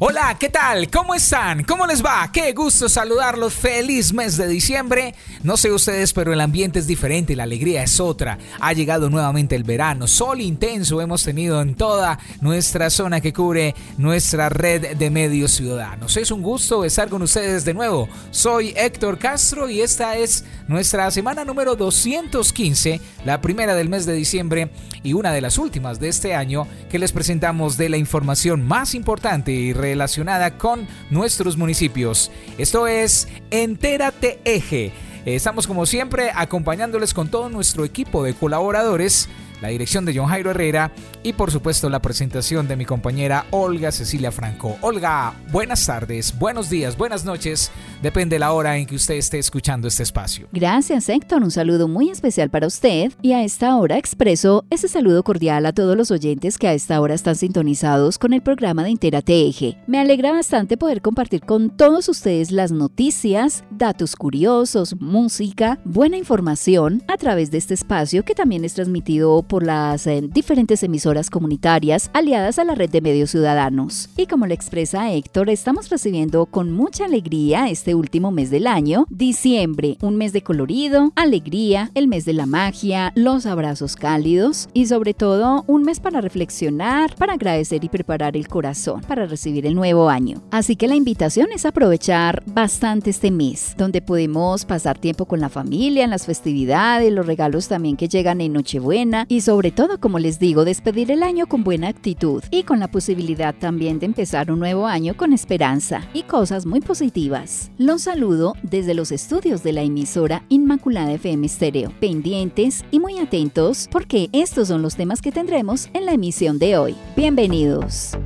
Hola, ¿qué tal? ¿Cómo están? ¿Cómo les va? Qué gusto saludarlos. Feliz mes de diciembre. No sé ustedes, pero el ambiente es diferente, la alegría es otra. Ha llegado nuevamente el verano, sol intenso hemos tenido en toda nuestra zona que cubre nuestra red de medios ciudadanos. Es un gusto estar con ustedes de nuevo. Soy Héctor Castro y esta es nuestra semana número 215, la primera del mes de diciembre y una de las últimas de este año que les presentamos de la información más importante y relacionada con nuestros municipios. Esto es Entérate Eje. Estamos como siempre acompañándoles con todo nuestro equipo de colaboradores la dirección de John Jairo Herrera y por supuesto la presentación de mi compañera Olga Cecilia Franco. Olga, buenas tardes, buenos días, buenas noches, depende la hora en que usted esté escuchando este espacio. Gracias Héctor, un saludo muy especial para usted y a esta hora expreso ese saludo cordial a todos los oyentes que a esta hora están sintonizados con el programa de Entérate Eje. Me alegra bastante poder compartir con todos ustedes las noticias, datos curiosos, música, buena información a través de este espacio que también es transmitido por por las eh, diferentes emisoras comunitarias aliadas a la red de medios ciudadanos. Y como le expresa Héctor, estamos recibiendo con mucha alegría este último mes del año, diciembre, un mes de colorido, alegría, el mes de la magia, los abrazos cálidos y sobre todo un mes para reflexionar, para agradecer y preparar el corazón para recibir el nuevo año. Así que la invitación es aprovechar bastante este mes, donde podemos pasar tiempo con la familia, en las festividades, los regalos también que llegan en Nochebuena y sobre todo, como les digo, despedir el año con buena actitud y con la posibilidad también de empezar un nuevo año con esperanza y cosas muy positivas. Los saludo desde los estudios de la emisora Inmaculada FM Stereo, pendientes y muy atentos porque estos son los temas que tendremos en la emisión de hoy. Bienvenidos.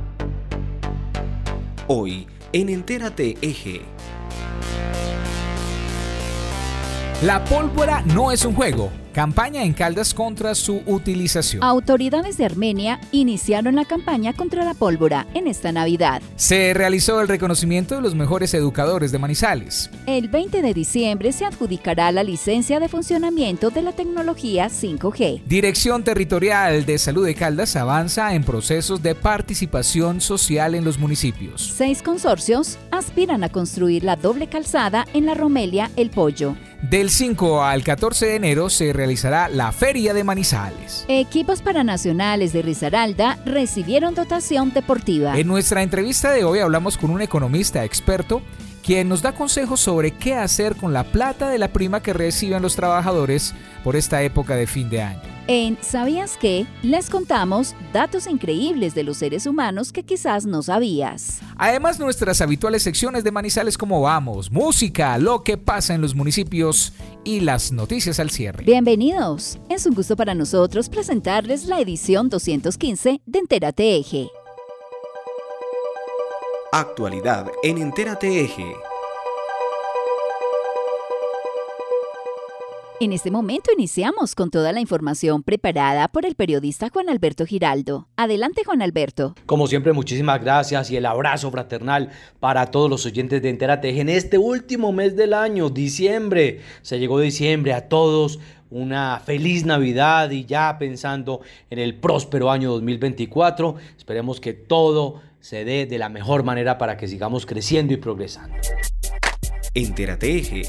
Hoy en Entérate Eje. La pólvora no es un juego Campaña en Caldas contra su utilización. Autoridades de Armenia iniciaron la campaña contra la pólvora en esta Navidad. Se realizó el reconocimiento de los mejores educadores de Manizales. El 20 de diciembre se adjudicará la licencia de funcionamiento de la tecnología 5G. Dirección Territorial de Salud de Caldas avanza en procesos de participación social en los municipios. Seis consorcios aspiran a construir la doble calzada en la Romelia El Pollo. Del 5 al 14 de enero se realizará la Feria de Manizales. Equipos paranacionales de Risaralda recibieron dotación deportiva. En nuestra entrevista de hoy hablamos con un economista experto quien nos da consejos sobre qué hacer con la plata de la prima que reciben los trabajadores por esta época de fin de año. En ¿Sabías qué? Les contamos datos increíbles de los seres humanos que quizás no sabías. Además, nuestras habituales secciones de Manizales como vamos, música, lo que pasa en los municipios y las noticias al cierre. Bienvenidos. Es un gusto para nosotros presentarles la edición 215 de Entérate Eje. Actualidad en Entérate Eje. En este momento iniciamos con toda la información preparada por el periodista Juan Alberto Giraldo. Adelante Juan Alberto. Como siempre, muchísimas gracias y el abrazo fraternal para todos los oyentes de Entérate en este último mes del año, diciembre. Se llegó diciembre a todos una feliz Navidad y ya pensando en el próspero año 2024. Esperemos que todo se dé de la mejor manera para que sigamos creciendo y progresando. Entérate Eje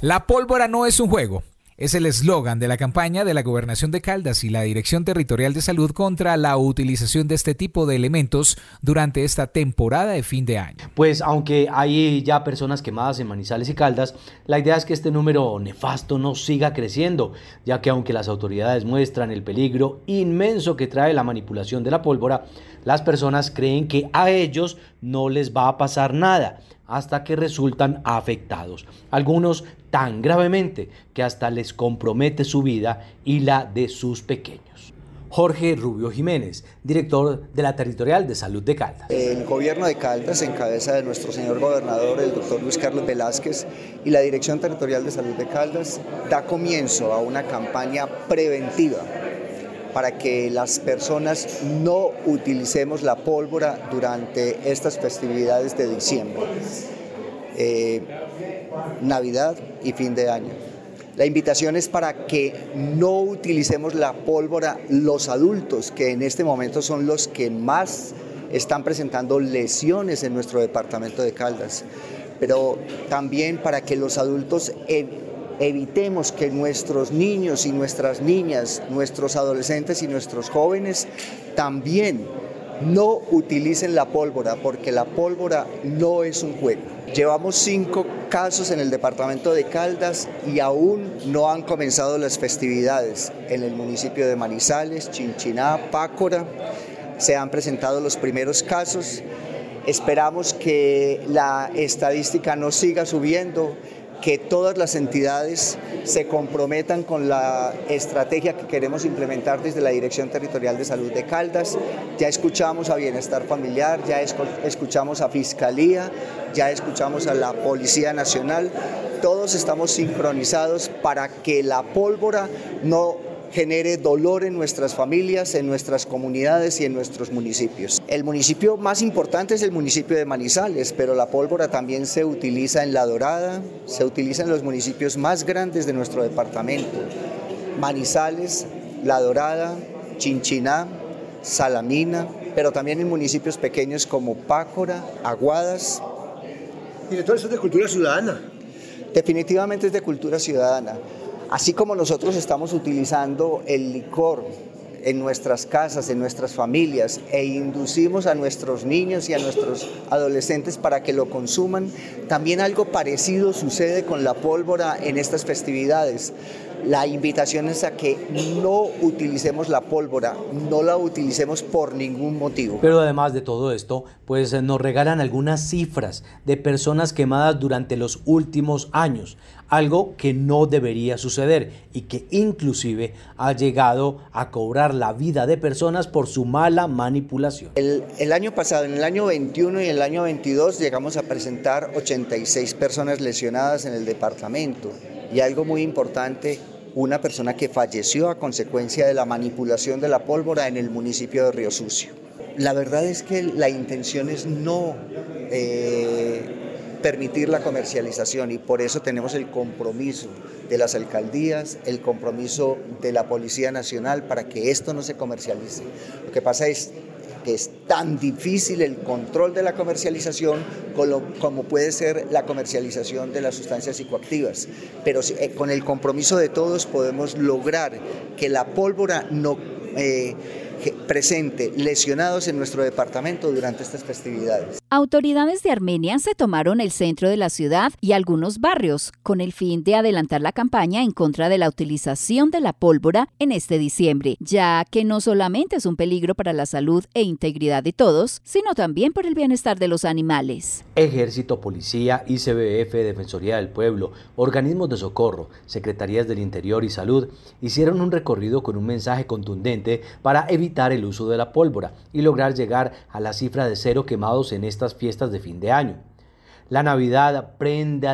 la pólvora no es un juego. Es el eslogan de la campaña de la Gobernación de Caldas y la Dirección Territorial de Salud contra la utilización de este tipo de elementos durante esta temporada de fin de año. Pues aunque hay ya personas quemadas en Manizales y Caldas, la idea es que este número nefasto no siga creciendo, ya que aunque las autoridades muestran el peligro inmenso que trae la manipulación de la pólvora, las personas creen que a ellos no les va a pasar nada hasta que resultan afectados, algunos tan gravemente que hasta les compromete su vida y la de sus pequeños. Jorge Rubio Jiménez, director de la Territorial de Salud de Caldas. El gobierno de Caldas, en cabeza de nuestro señor gobernador, el doctor Luis Carlos Velázquez, y la Dirección Territorial de Salud de Caldas, da comienzo a una campaña preventiva para que las personas no utilicemos la pólvora durante estas festividades de diciembre, eh, Navidad y fin de año. La invitación es para que no utilicemos la pólvora los adultos, que en este momento son los que más están presentando lesiones en nuestro departamento de Caldas, pero también para que los adultos evitemos que nuestros niños y nuestras niñas, nuestros adolescentes y nuestros jóvenes también no utilicen la pólvora, porque la pólvora no es un juego. Llevamos cinco casos en el departamento de Caldas y aún no han comenzado las festividades. En el municipio de Manizales, Chinchiná, Pácora, se han presentado los primeros casos. Esperamos que la estadística no siga subiendo que todas las entidades se comprometan con la estrategia que queremos implementar desde la Dirección Territorial de Salud de Caldas. Ya escuchamos a Bienestar Familiar, ya escuchamos a Fiscalía, ya escuchamos a la Policía Nacional. Todos estamos sincronizados para que la pólvora no genere dolor en nuestras familias, en nuestras comunidades y en nuestros municipios. El municipio más importante es el municipio de Manizales, pero la pólvora también se utiliza en La Dorada, se utiliza en los municipios más grandes de nuestro departamento. Manizales, La Dorada, Chinchiná, Salamina, pero también en municipios pequeños como Pácora, Aguadas. Director, eso es de cultura ciudadana. Definitivamente es de cultura ciudadana. Así como nosotros estamos utilizando el licor en nuestras casas, en nuestras familias, e inducimos a nuestros niños y a nuestros adolescentes para que lo consuman, también algo parecido sucede con la pólvora en estas festividades. La invitación es a que no utilicemos la pólvora, no la utilicemos por ningún motivo. Pero además de todo esto, pues eh, nos regalan algunas cifras de personas quemadas durante los últimos años, algo que no debería suceder y que inclusive ha llegado a cobrar la vida de personas por su mala manipulación. El, año pasado, en el año 21 y el año 22, llegamos a presentar 86 personas lesionadas en el departamento. Y algo muy importante, una persona que falleció a consecuencia de la manipulación de la pólvora en el municipio de Río Sucio. La verdad es que la intención es no eh, permitir la comercialización y por eso tenemos el compromiso de las alcaldías, el compromiso de la Policía Nacional para que esto no se comercialice. Lo que pasa es que es tan difícil el control de la comercialización como, puede ser la comercialización de las sustancias psicoactivas. Pero eh, con el compromiso de todos podemos lograr que la pólvora no... Eh, presente lesionados en nuestro departamento durante estas festividades. Autoridades de Armenia se tomaron el centro de la ciudad y algunos barrios con el fin de adelantar la campaña en contra de la utilización de la pólvora en este diciembre, ya que no solamente es un peligro para la salud e integridad de todos, sino también por el bienestar de los animales. Ejército, Policía, ICBF, Defensoría del Pueblo, organismos de socorro, Secretarías del Interior y Salud hicieron un recorrido con un mensaje contundente para evitar el uso de la pólvora y lograr llegar a la cifra de cero quemados en estas fiestas de fin de año. La Navidad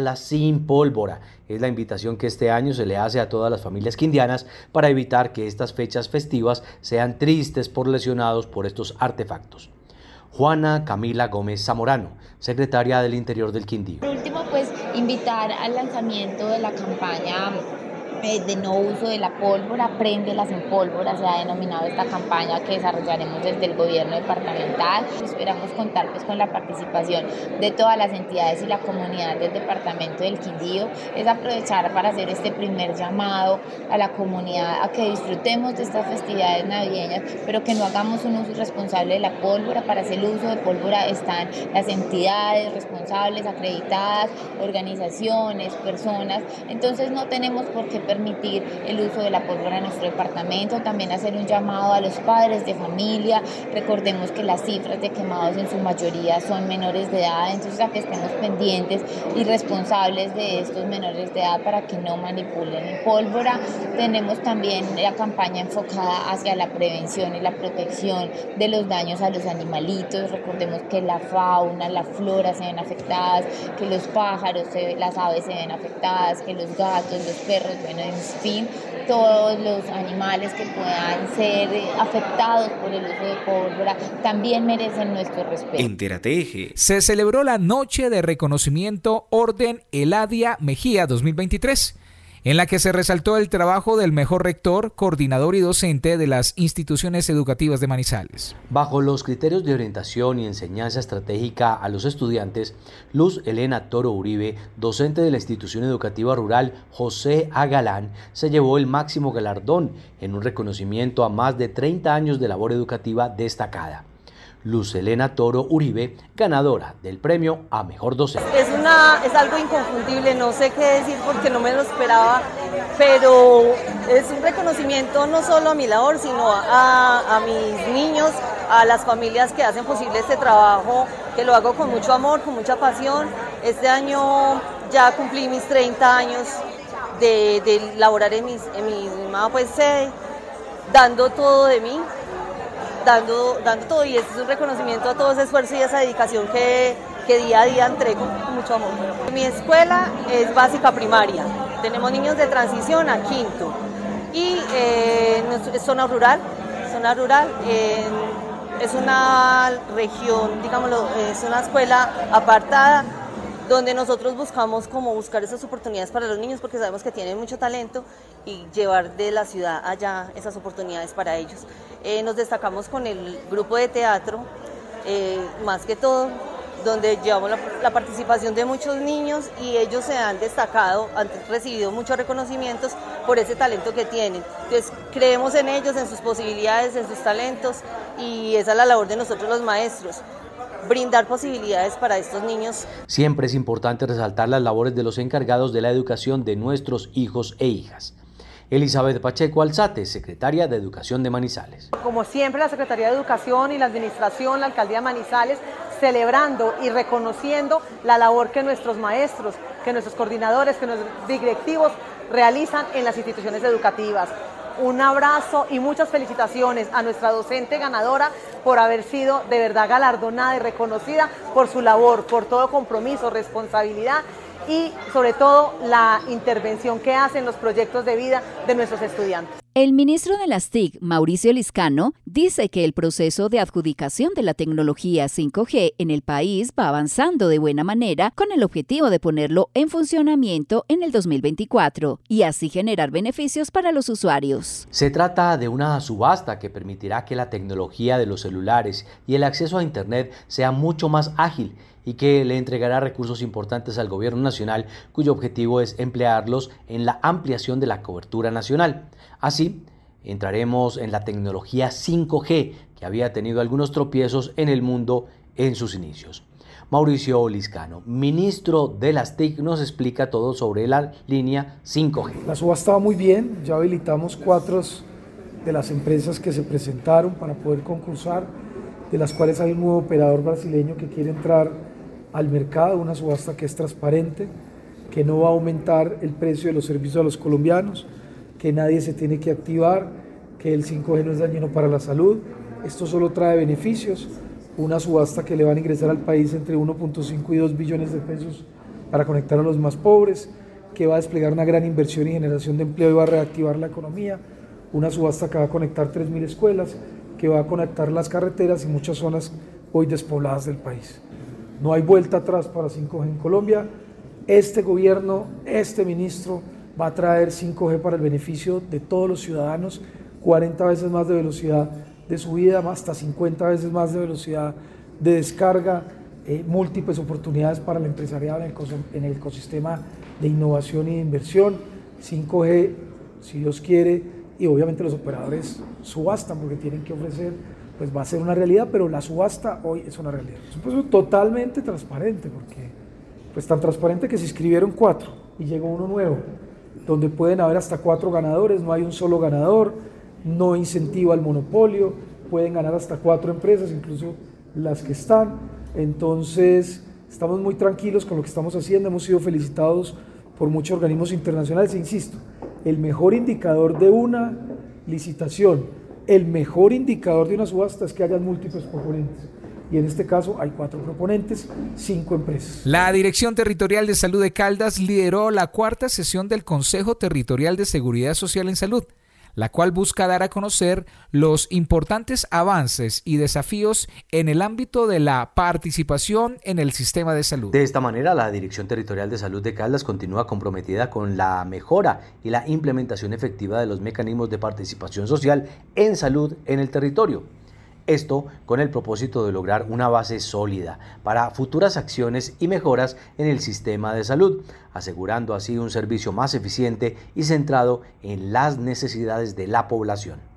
la sin pólvora. Es la invitación que este año se le hace a todas las familias quindianas para evitar que estas fechas festivas sean tristes por lesionados por estos artefactos. Juana Camila Gómez Zamorano, secretaria del Interior del Quindío. Por último, pues invitar al lanzamiento de la campaña de no uso de la pólvora, préndelas en pólvora, se ha denominado esta campaña que desarrollaremos desde el gobierno departamental. Esperamos contar pues, con la participación de todas las entidades y la comunidad del departamento del Quindío. Es aprovechar para hacer este primer llamado a la comunidad a que disfrutemos de estas festividades navideñas, pero que no hagamos un uso irresponsable de la pólvora. Para hacer el uso de pólvora están las entidades responsables, acreditadas, organizaciones, personas. Entonces no tenemos por qué permitir el uso de la pólvora en nuestro departamento, también hacer un llamado a los padres de familia, recordemos que las cifras de quemados en su mayoría son menores de edad, entonces a que estemos pendientes y responsables de estos menores de edad para que no manipulen pólvora. Tenemos también la campaña enfocada hacia la prevención y la protección de los daños a los animalitos, recordemos que la fauna, la flora se ven afectadas, que los pájaros, las aves se ven afectadas, que los gatos, los perros, bueno, en fin, todos los animales que puedan ser afectados por el uso de pólvora también merecen nuestro respeto. Entérate Se celebró la Noche de Reconocimiento Orden Eladia Mejía 2023 en la que se resaltó el trabajo del mejor rector, coordinador y docente de las instituciones educativas de Manizales. Bajo los criterios de orientación y enseñanza estratégica a los estudiantes, Luz Elena Toro Uribe, docente de la institución educativa rural José Agalán, se llevó el máximo galardón en un reconocimiento a más de 30 años de labor educativa destacada. Luz Elena Toro Uribe, ganadora del premio a Mejor Docente. Es, una, es algo inconfundible, no sé qué decir porque no me lo esperaba, pero es un reconocimiento no solo a mi labor, sino a, mis niños, a las familias que hacen posible este trabajo, que lo hago con mucho amor, con mucha pasión. Este año ya cumplí mis 30 años de, laborar en, mis, en mi pues, sede, dando todo de mí, dando, dando todo y es un reconocimiento a todo ese esfuerzo y esa dedicación que, que día a día entrego con mucho amor. Mi escuela es básica primaria, tenemos niños de transición a quinto y eh, es zona rural, zona rural, es una región, digámoslo, es una escuela apartada donde nosotros buscamos como buscar esas oportunidades para los niños porque sabemos que tienen mucho talento y llevar de la ciudad allá esas oportunidades para ellos. Eh, nos destacamos con el grupo de teatro, eh, más que todo, donde llevamos la, participación de muchos niños y ellos se han destacado, han recibido muchos reconocimientos por ese talento que tienen. Entonces creemos en ellos, en sus posibilidades, en sus talentos y esa es la labor de nosotros los maestros brindar posibilidades para estos niños. Siempre es importante resaltar las labores de los encargados de la educación de nuestros hijos e hijas. Elizabeth Pacheco Alzate, secretaria de Educación de Manizales. Como siempre, la Secretaría de Educación y la Administración, la Alcaldía de Manizales, celebrando y reconociendo la labor que nuestros maestros, que nuestros coordinadores, que nuestros directivos realizan en las instituciones educativas. Un abrazo y muchas felicitaciones a nuestra docente ganadora por haber sido de verdad galardonada y reconocida por su labor, por todo compromiso, responsabilidad y sobre todo la intervención que hacen los proyectos de vida de nuestros estudiantes. El ministro de las TIC, Mauricio Liscano, dice que el proceso de adjudicación de la tecnología 5G en el país va avanzando de buena manera con el objetivo de ponerlo en funcionamiento en el 2024 y así generar beneficios para los usuarios. Se trata de una subasta que permitirá que la tecnología de los celulares y el acceso a Internet sea mucho más ágil y que le entregará recursos importantes al gobierno nacional cuyo objetivo es emplearlos en la ampliación de la cobertura nacional. Así, entraremos en la tecnología 5G que había tenido algunos tropiezos en el mundo en sus inicios. Mauricio Liscano, ministro de las TIC, nos explica todo sobre la línea 5G. La subasta va muy bien, ya habilitamos cuatro de las empresas que se presentaron para poder concursar, de las cuales hay un nuevo operador brasileño que quiere entrar al mercado, una subasta que es transparente, que no va a aumentar el precio de los servicios a los colombianos, que nadie se tiene que activar, que el 5G no es dañino para la salud. Esto solo trae beneficios, una subasta que le van a ingresar al país entre 1.5 y 2 billones de pesos para conectar a los más pobres, que va a desplegar una gran inversión y generación de empleo y va a reactivar la economía, una subasta que va a conectar 3.000 escuelas, que va a conectar las carreteras y muchas zonas hoy despobladas del país. No hay vuelta atrás para 5G en Colombia. Este gobierno, este ministro va a traer 5G para el beneficio de todos los ciudadanos, 40 veces más de velocidad de subida, hasta 50 veces más de velocidad de descarga, eh, múltiples oportunidades para el empresariado en el, ecosistema de innovación y de inversión. 5G, si Dios quiere, y obviamente los operadores subastan porque tienen que ofrecer pues va a ser una realidad, pero la subasta hoy es una realidad. Es un proceso totalmente transparente, porque pues tan transparente que se inscribieron cuatro y llegó uno nuevo. donde pueden haber hasta cuatro ganadores, no hay un solo ganador, no incentiva el monopolio, pueden ganar hasta cuatro empresas, incluso las que están. Entonces, estamos muy tranquilos con lo que estamos haciendo, hemos sido felicitados por muchos organismos internacionales, e insisto, el mejor indicador de una licitación, el mejor indicador de una subasta es que haya múltiples proponentes y en este caso hay cuatro proponentes, cinco empresas. La Dirección Territorial de Salud de Caldas lideró la cuarta sesión del Consejo Territorial de Seguridad Social en Salud la cual busca dar a conocer los importantes avances y desafíos en el ámbito de la participación en el sistema de salud. De esta manera, la Dirección Territorial de Salud de Caldas continúa comprometida con la mejora y la implementación efectiva de los mecanismos de participación social en salud en el territorio esto con el propósito de lograr una base sólida para futuras acciones y mejoras en el sistema de salud, asegurando así un servicio más eficiente y centrado en las necesidades de la población.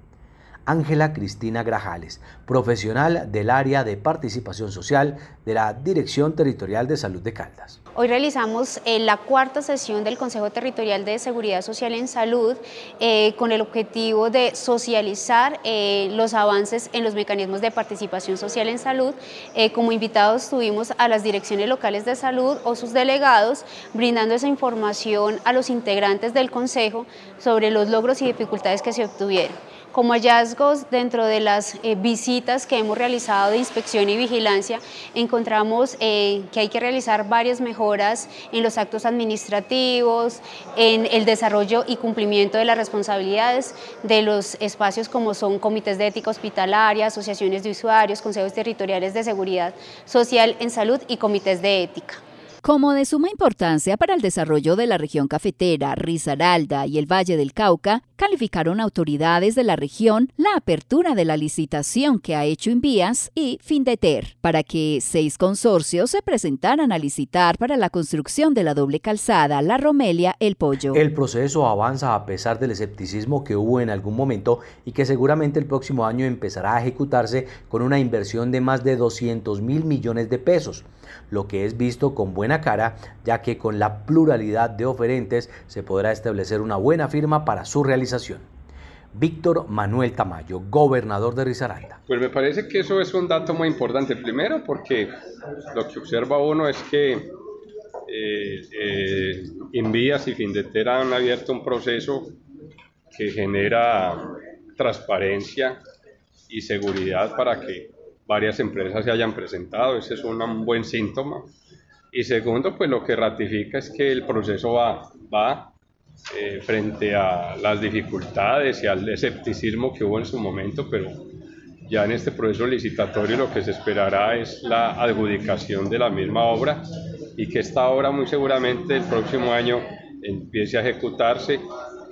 Ángela Cristina Grajales, profesional del área de participación social de la Dirección Territorial de Salud de Caldas. Hoy realizamos eh, la cuarta sesión del Consejo Territorial de Seguridad Social en Salud eh, con el objetivo de socializar eh, los avances en los mecanismos de participación social en salud. como invitados tuvimos a las direcciones locales de salud o sus delegados brindando esa información a los integrantes del Consejo sobre los logros y dificultades que se obtuvieron. Como hallazgos dentro de las eh, visitas que hemos realizado de inspección y vigilancia, encontramos eh, que hay que realizar varias mejoras en los actos administrativos, en el desarrollo y cumplimiento de las responsabilidades de los espacios como son comités de ética hospitalaria, asociaciones de usuarios, consejos territoriales de seguridad social en salud y comités de ética. Como de suma importancia para el desarrollo de la región cafetera, Risaralda y el Valle del Cauca, calificaron autoridades de la región la apertura de la licitación que ha hecho Invías y Findeter para que seis consorcios se presentaran a licitar para la construcción de la doble calzada La Romelia El Pollo. El proceso avanza a pesar del escepticismo que hubo en algún momento y que seguramente el próximo año empezará a ejecutarse con una inversión de más de 200 mil millones de pesos lo que es visto con buena cara, ya que con la pluralidad de oferentes se podrá establecer una buena firma para su realización. Víctor Manuel Tamayo, gobernador de Risaralda. Pues me parece que eso es un dato muy importante. Primero porque lo que observa uno es que eh, eh, Invías y Findetera han abierto un proceso que genera transparencia y seguridad para que varias empresas se hayan presentado, ese es un buen síntoma. Y segundo, pues lo que ratifica es que el proceso va, va eh, frente a las dificultades y al escepticismo que hubo en su momento, pero ya en este proceso licitatorio lo que se esperará es la adjudicación de la misma obra y que esta obra muy seguramente el próximo año empiece a ejecutarse,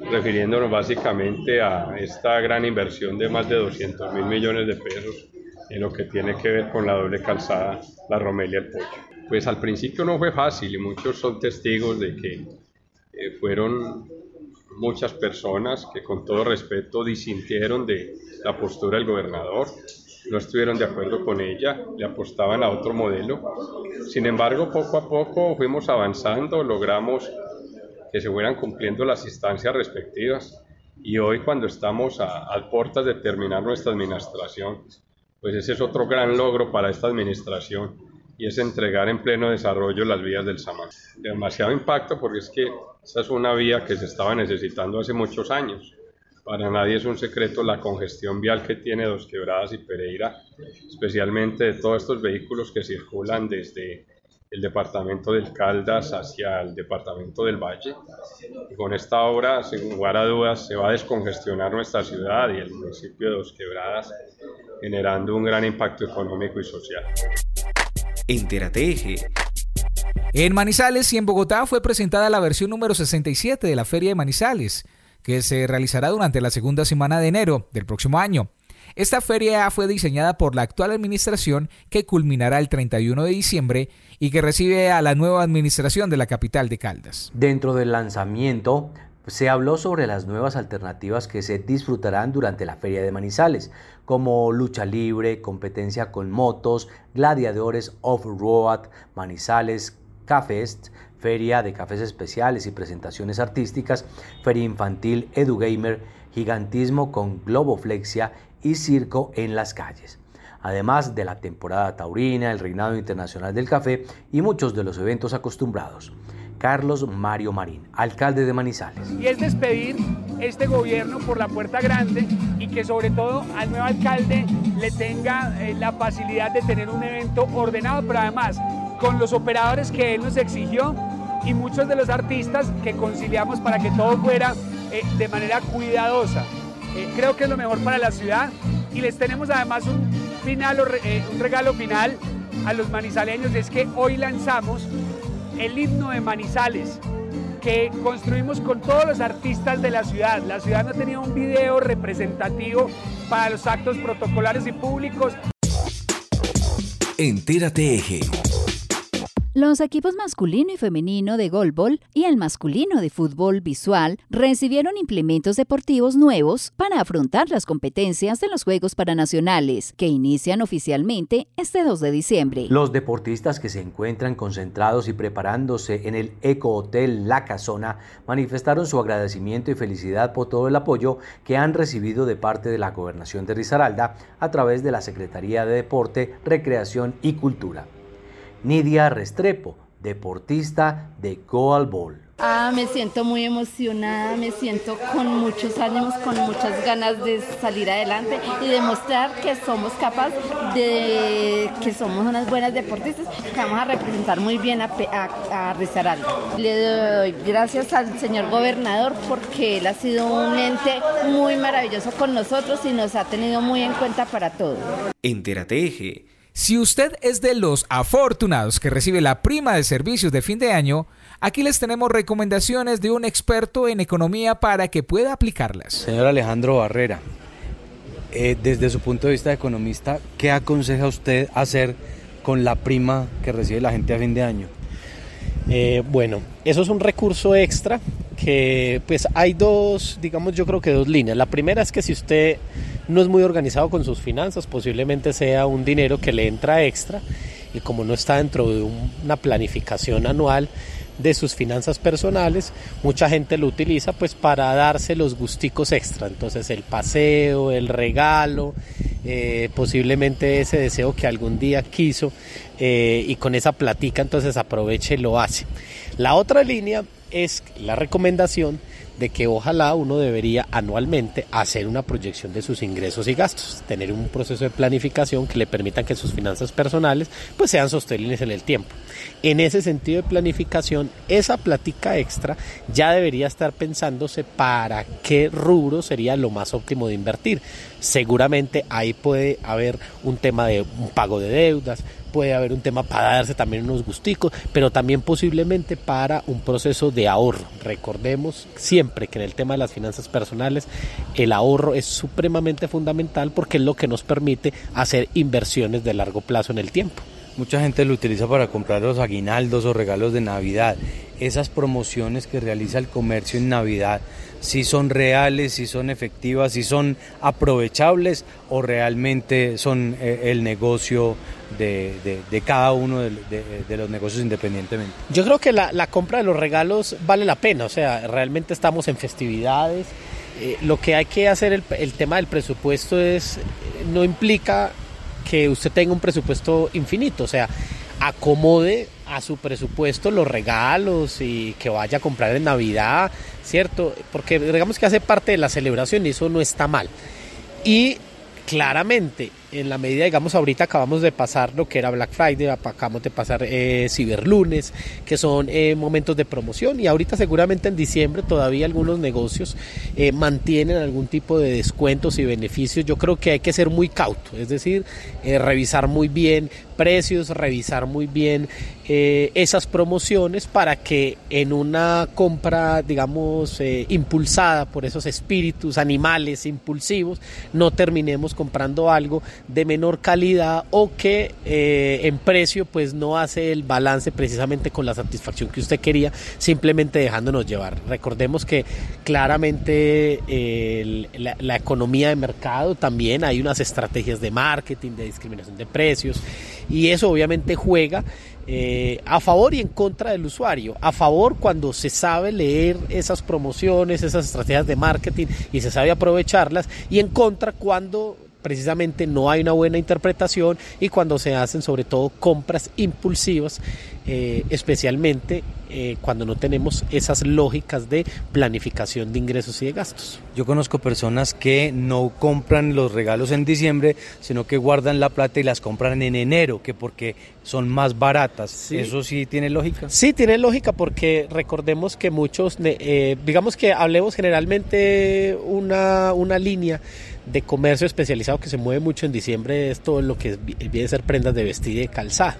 refiriéndonos básicamente a esta gran inversión de más de 200 mil millones de pesos en lo que tiene que ver con la doble calzada, la Romelia el Pollo. Pues al principio no fue fácil y muchos son testigos de que eh, fueron muchas personas que con todo respeto disintieron de la postura del gobernador, no estuvieron de acuerdo con ella, le apostaban a otro modelo. Sin embargo, poco a poco fuimos avanzando, logramos que se fueran cumpliendo las instancias respectivas y hoy cuando estamos a, a puertas de terminar nuestra administración, pues ese es otro gran logro para esta administración y es entregar en pleno desarrollo las vías del Samán. Demasiado impacto porque es que esta es una vía que se estaba necesitando hace muchos años. Para nadie es un secreto la congestión vial que tiene Dos Quebradas y Pereira, especialmente de todos estos vehículos que circulan desde el departamento del Caldas hacia el departamento del Valle. Y con esta obra, sin lugar a dudas, se va a descongestionar nuestra ciudad y el municipio de Dos Quebradas generando un gran impacto económico y social. Entérate Eje. En Manizales y en Bogotá fue presentada la versión número 67 de la Feria de Manizales, que se realizará durante la segunda semana de enero del próximo año. Esta feria fue diseñada por la actual administración que culminará el 31 de diciembre y que recibe a la nueva administración de la capital de Caldas. Dentro del lanzamiento se habló sobre las nuevas alternativas que se disfrutarán durante la Feria de Manizales, como lucha libre, competencia con motos, gladiadores off-road, Manizales, Cafest, feria de cafés especiales y presentaciones artísticas, feria infantil EduGamer, gigantismo con globoflexia y circo en las calles. Además de la temporada taurina, el reinado internacional del café y muchos de los eventos acostumbrados. Carlos Mario Marín, alcalde de Manizales. Y es despedir este gobierno por la puerta grande y que sobre todo al nuevo alcalde le tenga eh, la facilidad de tener un evento ordenado, pero además con los operadores que él nos exigió y muchos de los artistas que conciliamos para que todo fuera eh, de manera cuidadosa. Eh, creo que es lo mejor para la ciudad y les tenemos además un, final, un regalo final a los manizaleños, es que hoy lanzamos el himno de Manizales, que construimos con todos los artistas de la ciudad. La ciudad no tenía un video representativo para los actos protocolares y públicos. Entérate Eje. Los equipos masculino y femenino de golbol y el masculino de fútbol visual recibieron implementos deportivos nuevos para afrontar las competencias de los Juegos Paranacionales, que inician oficialmente este 2 de diciembre. Los deportistas que se encuentran concentrados y preparándose en el Eco Hotel La Casona manifestaron su agradecimiento y felicidad por todo el apoyo que han recibido de parte de la Gobernación de Risaralda a través de la Secretaría de Deporte, Recreación y Cultura. Nidia Restrepo, deportista de Goal Ball. Ah, me siento muy emocionada, me siento con muchos ánimos, con muchas ganas de salir adelante y demostrar que somos capaces de que somos unas buenas deportistas, que vamos a representar muy bien a, a, a Le doy gracias al señor gobernador porque él ha sido un ente muy maravilloso con nosotros y nos ha tenido muy en cuenta para todo. Entérate Eje si usted es de los afortunados que recibe la prima de servicios de fin de año, aquí les tenemos recomendaciones de un experto en economía para que pueda aplicarlas. Señor Alejandro Barrera, eh, desde su punto de vista de economista, ¿qué aconseja usted hacer con la prima que recibe la gente a fin de año? Eh, bueno, eso es un recurso extra que pues hay dos, digamos yo creo que dos líneas. La primera es que si usted no es muy organizado con sus finanzas, posiblemente sea un dinero que le entra extra y como no está dentro de una planificación anual de sus finanzas personales, mucha gente lo utiliza pues para darse los gusticos extra, entonces el paseo, el regalo, eh, posiblemente ese deseo que algún día quiso eh, y con esa platica entonces aproveche y lo hace. La otra línea es la recomendación de que ojalá uno debería anualmente hacer una proyección de sus ingresos y gastos, tener un proceso de planificación que le permita que sus finanzas personales pues sean sostenibles en el tiempo. En ese sentido de planificación, esa plática extra ya debería estar pensándose para qué rubro sería lo más óptimo de invertir. Seguramente ahí puede haber un tema de un pago de deudas, puede haber un tema para darse también unos gusticos, pero también posiblemente para un proceso de ahorro. Recordemos siempre que en el tema de las finanzas personales el ahorro es supremamente fundamental porque es lo que nos permite hacer inversiones de largo plazo en el tiempo. Mucha gente lo utiliza para comprar los aguinaldos o regalos de Navidad. Esas promociones que realiza el comercio en Navidad, si son reales, si son efectivas, si son aprovechables o realmente son eh, el negocio de, cada uno de, los negocios independientemente. Yo creo que la, compra de los regalos vale la pena, o sea, realmente estamos en festividades. Eh, lo que hay que hacer, el, el tema del presupuesto es, no implica que usted tenga un presupuesto infinito, o sea, acomode a su presupuesto los regalos y que vaya a comprar en Navidad, ¿cierto? Porque digamos que hace parte de la celebración y eso no está mal. Y claramente en la medida, digamos, ahorita acabamos de pasar lo que era Black Friday, acabamos de pasar eh, Ciberlunes, que son eh, momentos de promoción y ahorita seguramente en diciembre todavía algunos negocios eh, mantienen algún tipo de descuentos y beneficios. Yo creo que hay que ser muy cauto, es decir, eh, revisar muy bien precios, revisar muy bien esas promociones para que en una compra, digamos, impulsada por esos espíritus animales impulsivos, no terminemos comprando algo de menor calidad o que eh, en precio pues no hace el balance precisamente con la satisfacción que usted quería, simplemente dejándonos llevar. Recordemos que claramente la, la, economía de mercado también hay unas estrategias de marketing, de discriminación de precios y eso obviamente juega eh, a favor y en contra del usuario. A favor cuando se sabe leer esas promociones, esas estrategias de marketing y se sabe aprovecharlas. Y en contra cuando precisamente no hay una buena interpretación y cuando se hacen sobre todo compras impulsivas, eh, especialmente eh, cuando no tenemos esas lógicas de planificación de ingresos y de gastos. Yo conozco personas que no compran los regalos en diciembre, sino que guardan la plata y las compran en enero, que porque son más baratas. ¿Eso sí tiene lógica? Sí, tiene lógica porque recordemos que muchos, eh, digamos que hablemos generalmente una, una línea de comercio especializado que se mueve mucho en diciembre es todo lo que viene a ser prendas de vestir y de calzado.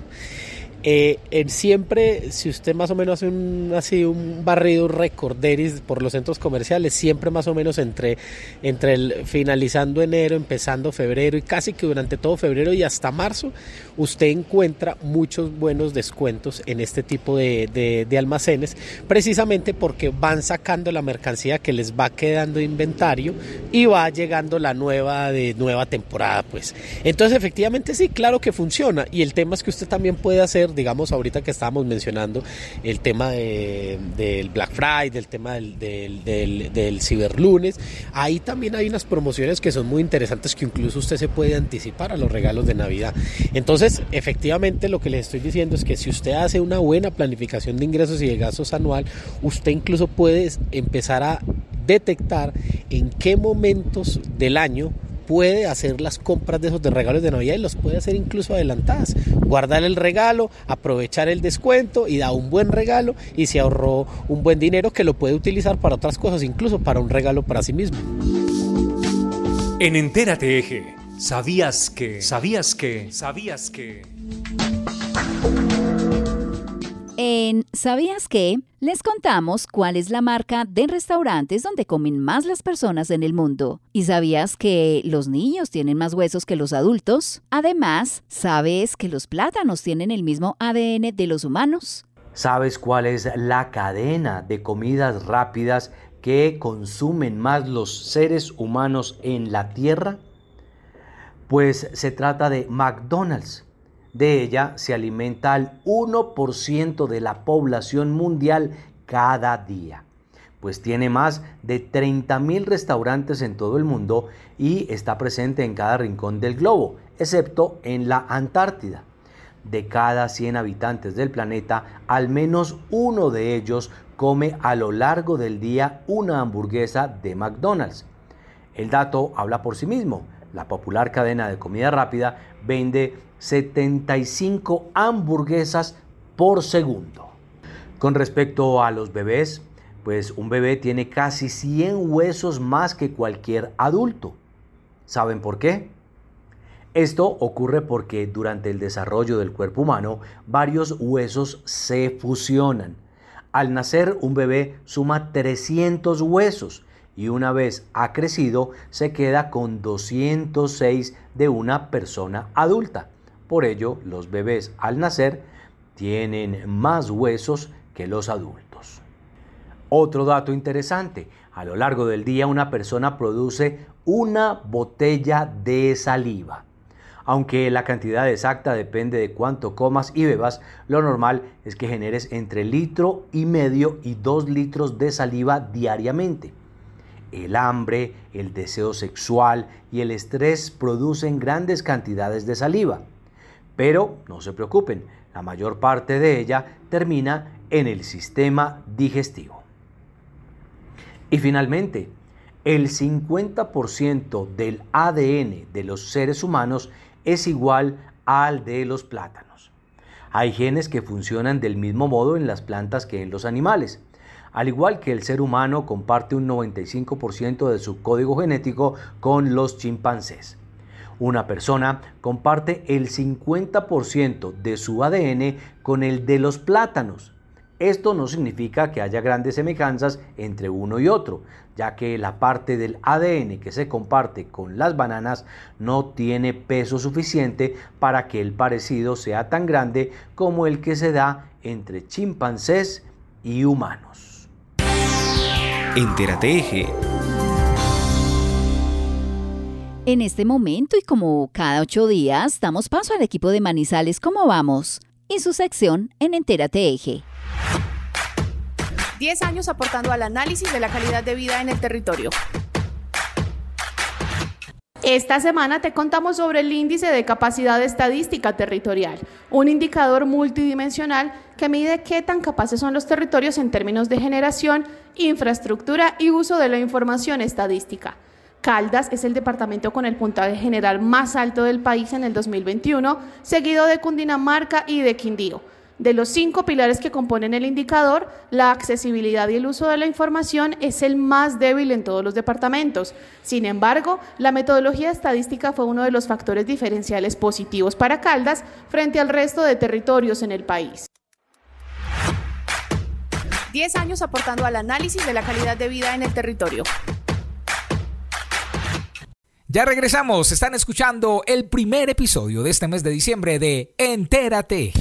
Eh, siempre, si usted más o menos hace un, así, un barrido recorderis por los centros comerciales, siempre más o menos entre, entre el finalizando enero, empezando febrero y casi que durante todo febrero y hasta marzo, usted encuentra muchos buenos descuentos en este tipo de, de, almacenes, precisamente porque van sacando la mercancía que les va quedando inventario y va llegando la nueva de nueva temporada, pues. Entonces, efectivamente, sí, claro que funciona. Y el tema es que usted también puede hacer digamos, ahorita que estábamos mencionando el tema del Black Friday, el tema del, del, del, Ciberlunes, ahí también hay unas promociones que son muy interesantes que incluso usted se puede anticipar a los regalos de Navidad. Entonces, efectivamente, lo que les estoy diciendo es que si usted hace una buena planificación de ingresos y de gastos anual, usted incluso puede empezar a detectar en qué momentos del año puede hacer las compras de esos regalos de Navidad y los puede hacer incluso adelantadas. Guardar el regalo, aprovechar el descuento y da un buen regalo y se ahorró un buen dinero que lo puede utilizar para otras cosas, incluso para un regalo para sí mismo. En Entérate Eje, ¿sabías que? ¿Sabías que? ¿Sabías que? En ¿Sabías qué? Les contamos cuál es la marca de restaurantes donde comen más las personas en el mundo. ¿Y sabías que los niños tienen más huesos que los adultos? Además, ¿sabes que los plátanos tienen el mismo ADN de los humanos? ¿Sabes cuál es la cadena de comidas rápidas que consumen más los seres humanos en la Tierra? Pues se trata de McDonald's de ella se alimenta al 1% de la población mundial cada día, pues tiene más de 30.000 restaurantes en todo el mundo y está presente en cada rincón del globo, excepto en la Antártida. De cada 100 habitantes del planeta, al menos uno de ellos come a lo largo del día una hamburguesa de McDonald's. El dato habla por sí mismo. La popular cadena de comida rápida vende 75 hamburguesas por segundo. Con respecto a los bebés, pues un bebé tiene casi 100 huesos más que cualquier adulto. ¿Saben por qué? Esto ocurre porque durante el desarrollo del cuerpo humano varios huesos se fusionan. Al nacer un bebé suma 300 huesos y una vez ha crecido se queda con 206 de una persona adulta. Por ello, los bebés al nacer tienen más huesos que los adultos. Otro dato interesante, a lo largo del día una persona produce una botella de saliva. Aunque la cantidad exacta depende de cuánto comas y bebas, lo normal es que generes entre litro y medio y dos litros de saliva diariamente. El hambre, el deseo sexual y el estrés producen grandes cantidades de saliva. Pero no se preocupen, la mayor parte de ella termina en el sistema digestivo. Y finalmente, el 50% del ADN de los seres humanos es igual al de los plátanos. Hay genes que funcionan del mismo modo en las plantas que en los animales. Al igual que el ser humano comparte un 95% de su código genético con los chimpancés. Una persona comparte el 50% de su ADN con el de los plátanos. Esto no significa que haya grandes semejanzas entre uno y otro, ya que la parte del ADN que se comparte con las bananas no tiene peso suficiente para que el parecido sea tan grande como el que se da entre chimpancés y humanos. Entérate en este momento y como cada ocho días, damos paso al equipo de Manizales. ¿Cómo vamos? y su sección en Entérate Eje. 10 años aportando al análisis de la calidad de vida en el territorio. Esta semana te contamos sobre el índice de capacidad estadística territorial, un indicador multidimensional que mide qué tan capaces son los territorios en términos de generación, infraestructura y uso de la información estadística. Caldas es el departamento con el puntaje general más alto del país en el 2021, seguido de Cundinamarca y de Quindío. De los cinco pilares que componen el indicador, la accesibilidad y el uso de la información es el más débil en todos los departamentos. Sin embargo, la metodología estadística fue uno de los factores diferenciales positivos para Caldas frente al resto de territorios en el país. 10 años aportando al análisis de la calidad de vida en el territorio. Ya regresamos, están escuchando el primer episodio de este mes de diciembre de Entérate.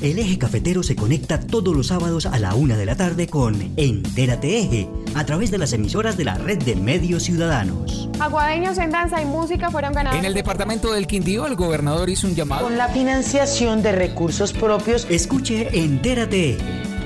El eje cafetero se conecta todos los sábados a la una de la tarde con Entérate Eje, a través de las emisoras de la red de medios ciudadanos. Aguadeños en danza y música fueron ganados. En el departamento del Quindío, el gobernador hizo un llamado. Con la financiación de recursos propios. Escuche Entérate Eje,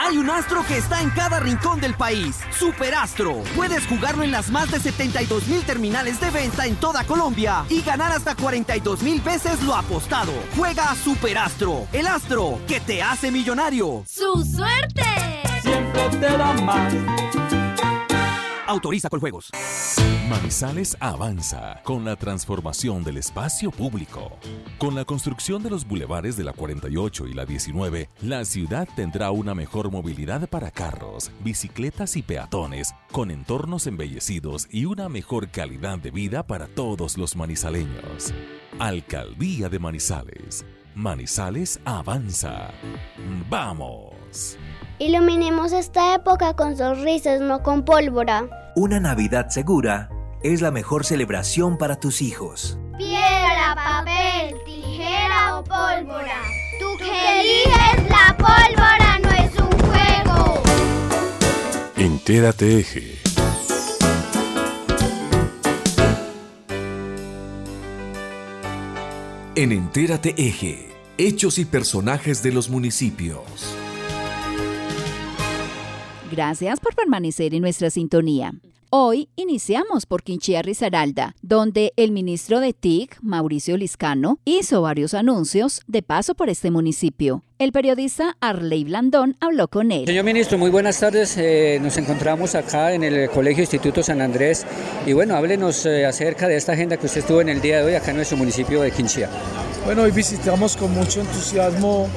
Hay un astro que está en cada rincón del país. Superastro. Puedes jugarlo en las más de 72 mil terminales de venta en toda Colombia y ganar hasta 42 mil veces lo apostado. Juega a Superastro, el astro que te hace millonario. ¡Su suerte! Siempre te da más. Autoriza con juegos. Manizales avanza con la transformación del espacio público. Con la construcción de los bulevares de la 48 y la 19, la ciudad tendrá una mejor movilidad para carros, bicicletas y peatones, con entornos embellecidos y una mejor calidad de vida para todos los manizaleños. Alcaldía de Manizales. Manizales avanza. ¡Vamos! Iluminemos esta época con sonrisas, no con pólvora. Una Navidad segura es la mejor celebración para tus hijos. Piedra, papel, tijera o pólvora. Tú que eliges la pólvora no es un juego. Entérate Eje. En Entérate Eje, hechos y personajes de los municipios. Gracias por permanecer en nuestra sintonía. Hoy iniciamos por Quinchía Risaralda, donde el ministro de TIC, Mauricio Liscano, hizo varios anuncios de paso por este municipio. El periodista Arley Blandón habló con él. Señor ministro, muy buenas tardes. Eh, nos encontramos acá en el Colegio Instituto San Andrés y bueno, háblenos eh, acerca de esta agenda que usted estuvo en el día de hoy acá en nuestro municipio de Quinchía. Bueno, hoy visitamos con mucho entusiasmo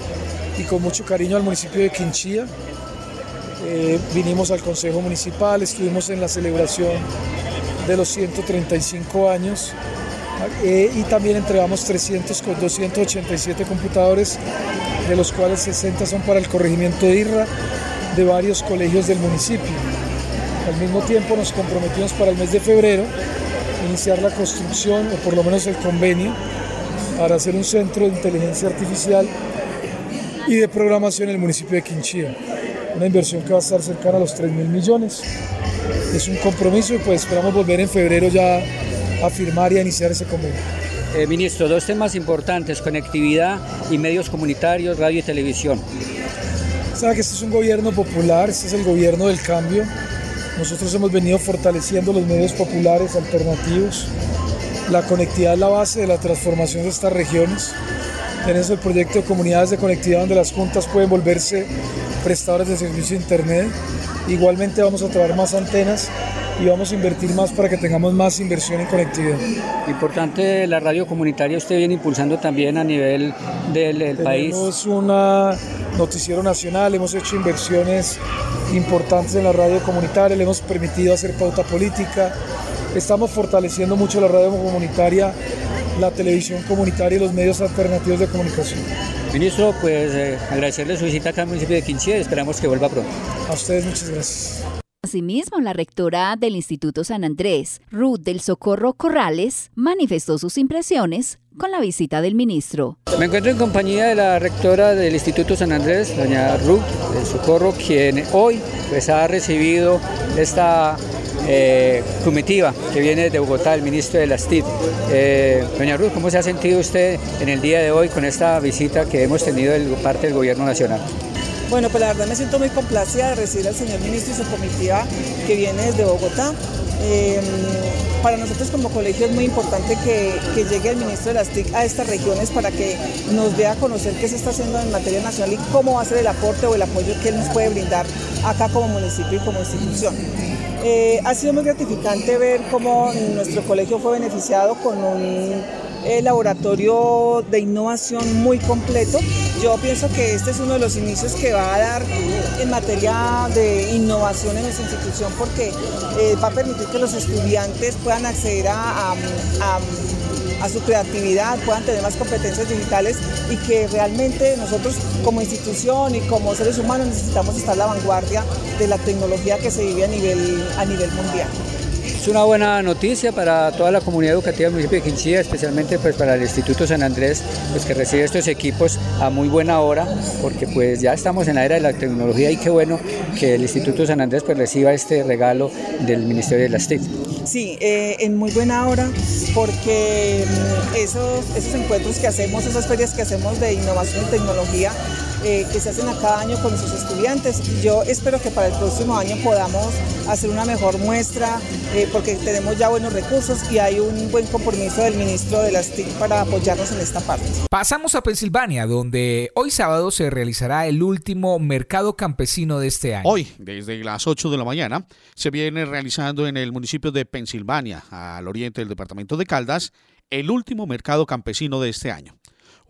y con mucho cariño al municipio de Quinchía. Eh, vinimos al Consejo Municipal, estuvimos en la celebración de los 135 años eh, y también entregamos 300 con 287 computadores, de los cuales 60 son para el corregimiento de IRRA de varios colegios del municipio. Al mismo tiempo nos comprometimos para el mes de febrero iniciar la construcción, o por lo menos el convenio, para hacer un centro de inteligencia artificial y de programación en el municipio de Quinchía una inversión que va a estar cercana a los 3 mil millones. Es un compromiso y pues esperamos volver en febrero ya a firmar y a iniciar ese convenio. Eh, ministro, dos temas importantes, conectividad y medios comunitarios, radio y televisión. Sabe que este es un gobierno popular, este es el gobierno del cambio. Nosotros hemos venido fortaleciendo los medios populares alternativos. La conectividad es la base de la transformación de estas regiones. Tenemos el proyecto de comunidades de conectividad donde las juntas pueden volverse prestadores de servicio de internet. Igualmente vamos a traer más antenas y vamos a invertir más para que tengamos más inversión en conectividad. Importante la radio comunitaria, usted viene impulsando también a nivel del, del país. Tenemos un noticiero nacional, hemos hecho inversiones importantes en la radio comunitaria, le hemos permitido hacer pauta política, estamos fortaleciendo mucho la radio comunitaria, la televisión comunitaria y los medios alternativos de comunicación. Ministro, pues eh, agradecerle su visita acá al municipio de Quinchía y esperamos que vuelva pronto. A ustedes muchas gracias. Asimismo, la rectora del Instituto San Andrés, Ruth del Socorro Corrales, manifestó sus impresiones con la visita del ministro. Me encuentro en compañía de la rectora del Instituto San Andrés, doña Ruth del Socorro, quien hoy pues, ha recibido esta eh, comitiva que viene de Bogotá, el ministro de las TIC. Eh, doña Ruth, ¿cómo se ha sentido usted en el día de hoy con esta visita que hemos tenido de parte del gobierno nacional? Bueno, pues la verdad me siento muy complacida de recibir al señor ministro y su comitiva que viene desde Bogotá. Em, para nosotros como colegio es muy importante que, llegue el ministro de las TIC a estas regiones para que nos dé a conocer qué se está haciendo en materia nacional y cómo va a ser el aporte o el apoyo que él nos puede brindar acá como municipio y como institución. Eh, ha sido muy gratificante ver cómo nuestro colegio fue beneficiado con un eh, laboratorio de innovación muy completo. Yo pienso que este es uno de los inicios que va a dar en materia de innovación en nuestra institución porque eh, va a permitir que los estudiantes puedan acceder a, a su creatividad, puedan tener más competencias digitales y que realmente nosotros como institución y como seres humanos necesitamos estar a la vanguardia de la tecnología que se vive a nivel, a nivel mundial. Es una buena noticia para toda la comunidad educativa del municipio de Quinchía, especialmente pues para el Instituto San Andrés, pues que recibe estos equipos a muy buena hora, porque pues ya estamos en la era de la tecnología y qué bueno que el Instituto San Andrés pues reciba este regalo del Ministerio de las TIC. Sí, eh, en muy buena hora, porque mm, esos, esos encuentros que hacemos, esas ferias que hacemos de innovación y tecnología, eh, que se hacen a cada año con nuestros estudiantes. Yo espero que para el próximo año podamos hacer una mejor muestra eh, porque tenemos ya buenos recursos y hay un buen compromiso del ministro de las TIC para apoyarnos en esta parte. Pasamos a Pensilvania, donde hoy sábado se realizará el último mercado campesino de este año. Hoy, desde las 8 de la mañana, se viene realizando en el municipio de Pensilvania, al oriente del departamento de Caldas, el último mercado campesino de este año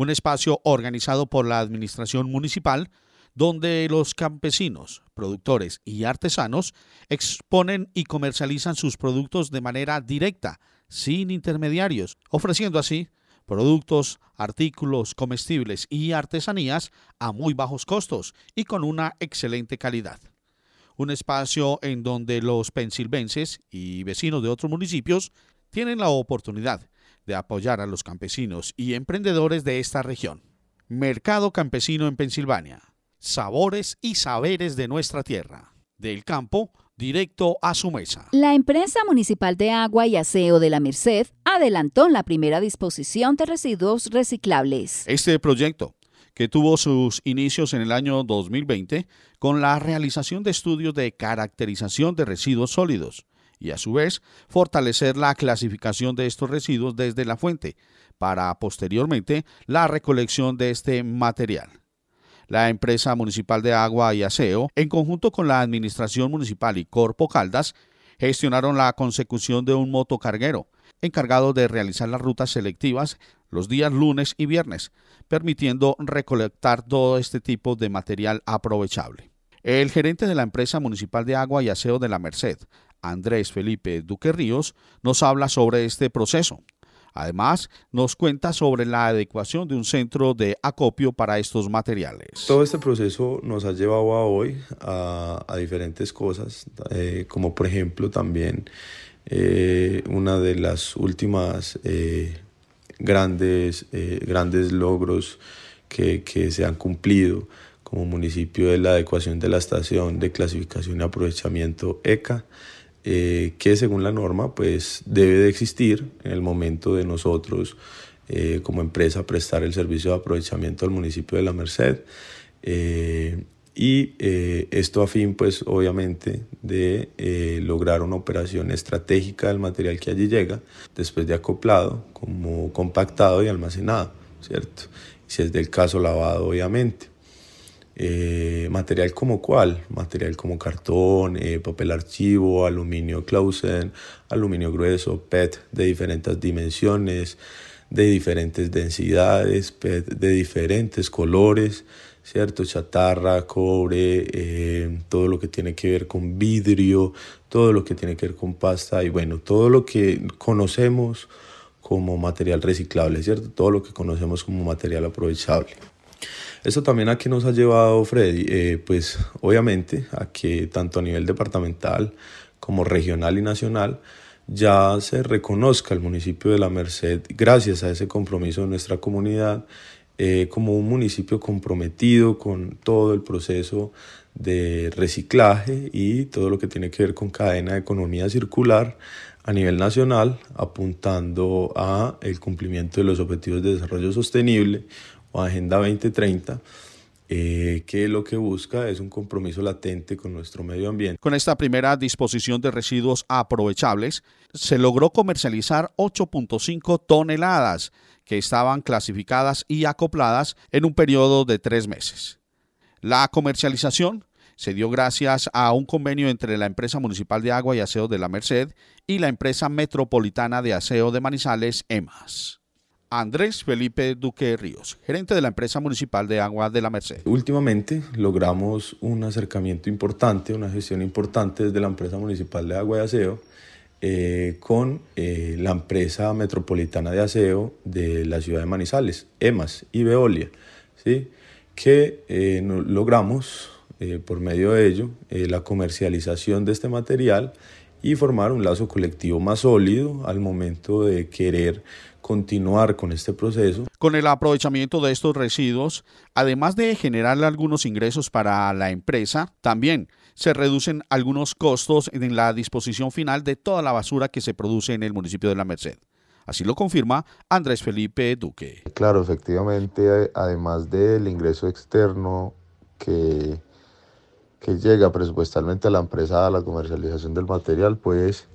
un espacio organizado por la Administración Municipal donde los campesinos, productores y artesanos exponen y comercializan sus productos de manera directa, sin intermediarios, ofreciendo así productos, artículos comestibles y artesanías a muy bajos costos y con una excelente calidad. Un espacio en donde los pensilvenses y vecinos de otros municipios tienen la oportunidad de apoyar a los campesinos y emprendedores de esta región. Mercado Campesino en Pensilvania. Sabores y saberes de nuestra tierra. Del campo directo a su mesa. La empresa municipal de agua y aseo de la Merced adelantó la primera disposición de residuos reciclables. Este proyecto, que tuvo sus inicios en el año 2020 con la realización de estudios de caracterización de residuos sólidos, y a su vez fortalecer la clasificación de estos residuos desde la fuente para posteriormente la recolección de este material. La empresa municipal de agua y aseo, en conjunto con la administración municipal y Corpo Caldas, gestionaron la consecución de un motocarguero encargado de realizar las rutas selectivas los días lunes y viernes, permitiendo recolectar todo este tipo de material aprovechable. El gerente de la empresa municipal de agua y aseo de la Merced, Andrés Felipe Duque Ríos, nos habla sobre este proceso. Además, nos cuenta sobre la adecuación de un centro de acopio para estos materiales. Todo este proceso nos ha llevado a hoy a, diferentes cosas, eh, como por ejemplo también eh, una de las últimas eh, grandes, grandes logros que, que se han cumplido como municipio es la adecuación de la estación de clasificación y aprovechamiento ECA eh, que según la norma pues debe de existir en el momento de nosotros eh, como empresa prestar el servicio de aprovechamiento al municipio de La Merced eh, y esto a fin pues obviamente de lograr una operación estratégica del material que allí llega después de acoplado como compactado y almacenado, ¿cierto? Si es del caso lavado obviamente. Eh, material como cuál, material como cartón, eh, papel archivo, aluminio Clausen, aluminio grueso, PET de diferentes dimensiones, de diferentes densidades, PET de diferentes colores, ¿cierto? Chatarra, cobre, eh, todo lo que tiene que ver con vidrio, todo lo que tiene que ver con pasta y bueno, todo lo que conocemos como material reciclable, ¿cierto? Todo lo que conocemos como material aprovechable. Esto también a qué nos ha llevado Freddy, eh, pues obviamente a que tanto a nivel departamental como regional y nacional ya se reconozca el municipio de La Merced gracias a ese compromiso de nuestra comunidad eh, como un municipio comprometido con todo el proceso de reciclaje y todo lo que tiene que ver con cadena de economía circular a nivel nacional, apuntando a el cumplimiento de los objetivos de desarrollo sostenible Agenda 2030. Eh, que lo que busca es un compromiso latente con nuestro medio ambiente. Con esta primera disposición de residuos aprovechables, se logró comercializar 8.5 toneladas que estaban clasificadas y acopladas en un periodo de tres meses. La comercialización se dio gracias a un convenio entre la empresa municipal de agua y aseo de la Merced y la empresa metropolitana de aseo de Manizales, EMAS. Andrés Felipe Duque Ríos, gerente de la empresa municipal de agua de la Merced. Últimamente logramos un acercamiento importante, una gestión importante desde la empresa municipal de agua y aseo eh, con eh, la empresa metropolitana de aseo de la ciudad de Manizales, EMAS y Veolia, ¿sí? que eh, logramos por medio de ello la comercialización de este material y formar un lazo colectivo más sólido al momento de querer continuar con este proceso. Con el aprovechamiento de estos residuos, además de generar algunos ingresos para la empresa, también se reducen algunos costos en la disposición final de toda la basura que se produce en el municipio de La Merced. Así lo confirma Andrés Felipe Duque. Claro, efectivamente, además del ingreso externo que, que llega presupuestalmente a la empresa a la comercialización del material, pues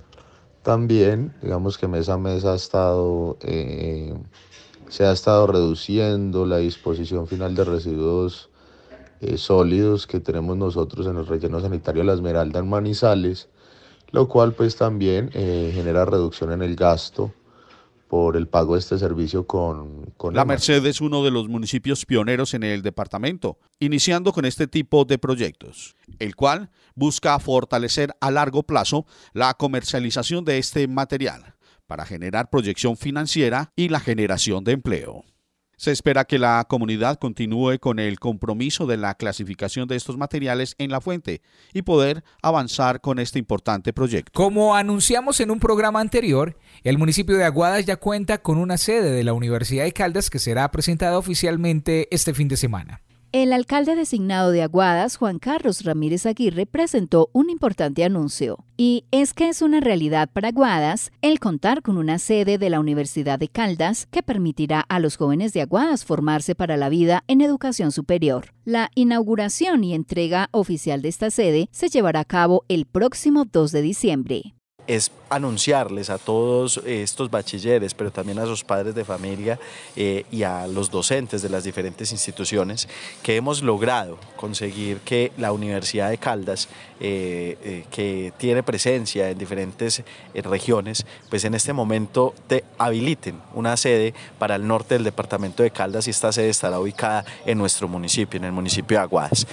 también, digamos que mes a mes ha estado, eh, se ha estado reduciendo la disposición final de residuos eh, sólidos que tenemos nosotros en el relleno sanitario de la Esmeralda en Manizales, lo cual pues también eh, genera reducción en el gasto por el pago de este servicio con... con la Merced es uno de los municipios pioneros en el departamento, iniciando con este tipo de proyectos, el cual busca fortalecer a largo plazo la comercialización de este material para generar proyección financiera y la generación de empleo. Se espera que la comunidad continúe con el compromiso de la clasificación de estos materiales en la fuente y poder avanzar con este importante proyecto. Como anunciamos en un programa anterior, el municipio de Aguadas ya cuenta con una sede de la Universidad de Caldas que será presentada oficialmente este fin de semana. El alcalde designado de Aguadas, Juan Carlos Ramírez Aguirre, presentó un importante anuncio, y es que es una realidad para Aguadas el contar con una sede de la Universidad de Caldas que permitirá a los jóvenes de Aguadas formarse para la vida en educación superior. La inauguración y entrega oficial de esta sede se llevará a cabo el próximo 2 de diciembre es anunciarles a todos estos bachilleres, pero también a sus padres de familia eh, y a los docentes de las diferentes instituciones, que hemos logrado conseguir que la Universidad de Caldas, eh, eh, que tiene presencia en diferentes regiones, pues en este momento te habiliten una sede para el norte del departamento de Caldas y esta sede estará ubicada en nuestro municipio, en el municipio de Aguadas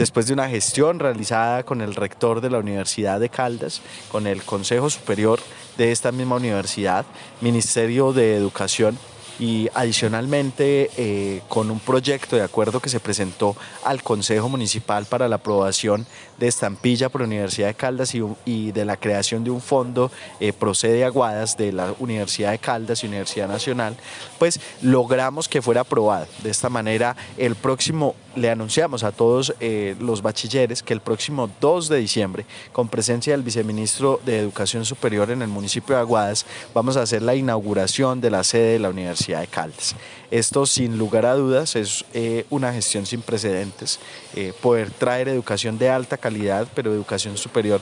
después de una gestión realizada con el rector de la Universidad de Caldas, con el Consejo Superior de esta misma universidad, Ministerio de Educación y adicionalmente eh, con un proyecto de acuerdo que se presentó al Consejo Municipal para la aprobación de estampilla por la Universidad de Caldas y, de la creación de un fondo eh, procede Aguadas de la Universidad de Caldas y Universidad Nacional, pues logramos que fuera aprobado. De esta manera, el próximo, le anunciamos a todos eh, los bachilleres que el próximo 2 de diciembre, con presencia del viceministro de Educación Superior en el municipio de Aguadas, vamos a hacer la inauguración de la sede de la Universidad de Caldas. Esto sin lugar a dudas es eh, una gestión sin precedentes, eh, poder traer educación de alta calidad, pero educación superior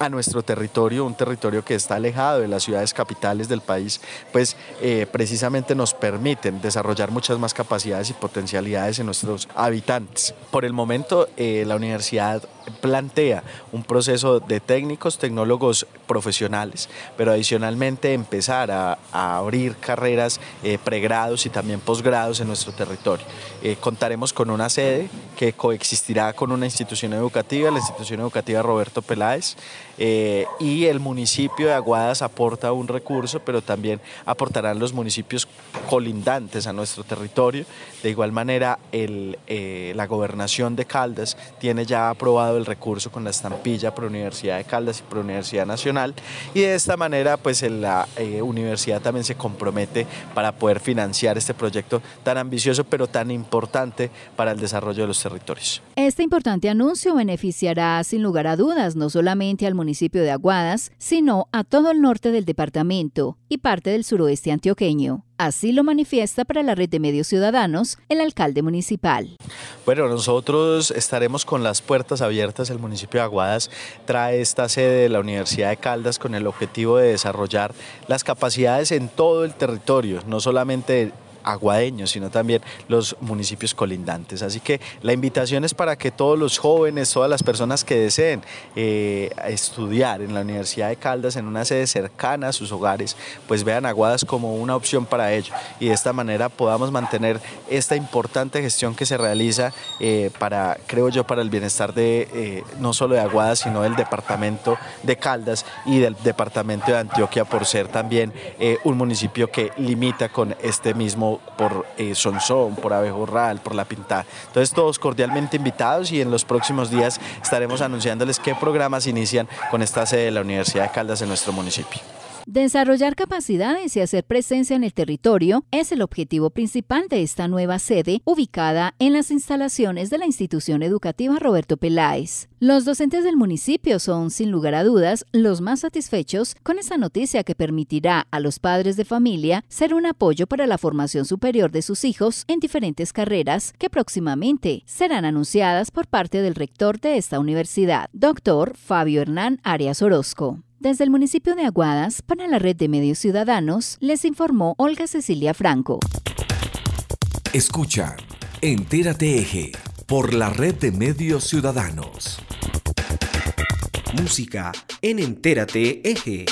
a nuestro territorio, un territorio que está alejado de las ciudades capitales del país, pues eh, precisamente nos permiten desarrollar muchas más capacidades y potencialidades en nuestros habitantes. Por el momento, la universidad plantea un proceso de técnicos, tecnólogos profesionales, pero adicionalmente empezar a, abrir carreras eh, pregrados y también posgrados en nuestro territorio. Eh, contaremos con una sede que coexistirá con una institución educativa, la institución educativa Roberto Peláez, eh, y el municipio de Aguadas aporta un recurso, pero también aportarán los municipios colindantes a nuestro territorio. De igual manera, la gobernación de Caldas tiene ya aprobado el recurso con la estampilla por Universidad de Caldas y por Universidad Nacional y de esta manera pues la eh, universidad también se compromete para poder financiar este proyecto tan ambicioso pero tan importante para el desarrollo de los territorios. Este importante anuncio beneficiará sin lugar a dudas no solamente al municipio de Aguadas, sino a todo el norte del departamento y parte del suroeste antioqueño. Así lo manifiesta para la red de medios ciudadanos el alcalde municipal. Bueno, nosotros estaremos con las puertas abiertas. El municipio de Aguadas trae esta sede de la Universidad de Caldas con el objetivo de desarrollar las capacidades en todo el territorio, no solamente aguadeños, sino también los municipios colindantes. Así que la invitación es para que todos los jóvenes, todas las personas que deseen eh, estudiar en la Universidad de Caldas, en una sede cercana a sus hogares, pues vean Aguadas como una opción para ello y de esta manera podamos mantener esta importante gestión que se realiza eh, para, creo yo, para el bienestar de eh, no solo de Aguadas, sino del departamento de Caldas y del departamento de Antioquia por ser también un municipio que limita con este mismo por eh, Sonsón, por Abejorral, por La Pintada. Entonces todos cordialmente invitados y en los próximos días estaremos anunciándoles qué programas inician con esta sede de la Universidad de Caldas en nuestro municipio. Desarrollar capacidades y hacer presencia en el territorio es el objetivo principal de esta nueva sede ubicada en las instalaciones de la institución educativa Roberto Peláez. Los docentes del municipio son, sin lugar a dudas, los más satisfechos con esta noticia que permitirá a los padres de familia ser un apoyo para la formación superior de sus hijos en diferentes carreras que próximamente serán anunciadas por parte del rector de esta universidad, doctor Fabio Hernán Arias Orozco. Desde el municipio de Aguadas, para la red de medios ciudadanos, les informó Olga Cecilia Franco. Escucha, Entérate Eje, por la red de medios ciudadanos. Música en Entérate Eje.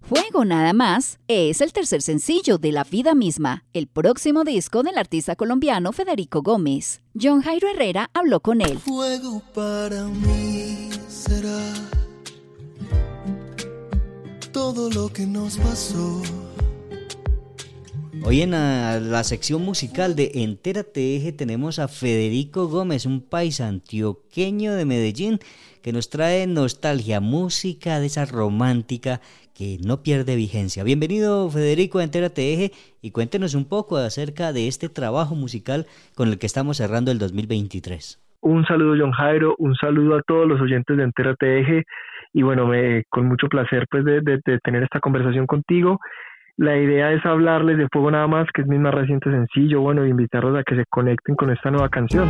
Fuego nada más es el tercer sencillo de La Vida Misma, el próximo disco del artista colombiano Federico Gómez. John Jairo Herrera habló con él. Fuego para mí será todo lo que nos pasó. Hoy en la, sección musical de Entérate Eje tenemos a Federico Gómez, un país antioqueño de Medellín que nos trae nostalgia, música de esa romántica que no pierde vigencia. Bienvenido Federico a Entérate Eje y cuéntenos un poco acerca de este trabajo musical con el que estamos cerrando el 2023. Un saludo John Jairo, un saludo a todos los oyentes de Entérate Eje y bueno, me, con mucho placer pues de, tener esta conversación contigo. La idea es hablarles de Fuego Nada Más, que es mi más reciente sencillo, bueno, e invitarlos a que se conecten con esta nueva canción.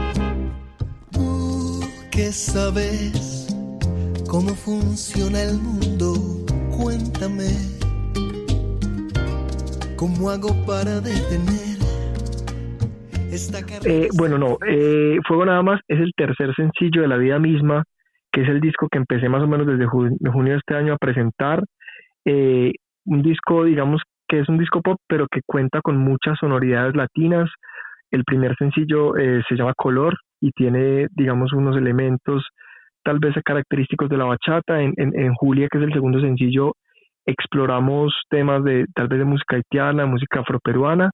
Tú que sabes cómo funciona el mundo, cuéntame cómo hago para detener esta eh, bueno, no, eh, Fuego Nada Más es el tercer sencillo de la vida misma que es el disco que empecé más o menos desde junio de este año a presentar. Eh, un disco, digamos, que es un disco pop, pero que cuenta con muchas sonoridades latinas. El primer sencillo eh, se llama Color y tiene, digamos, unos elementos tal vez característicos de la bachata. En, en, Julia, que es el segundo sencillo, exploramos temas de tal vez de música haitiana, música afroperuana.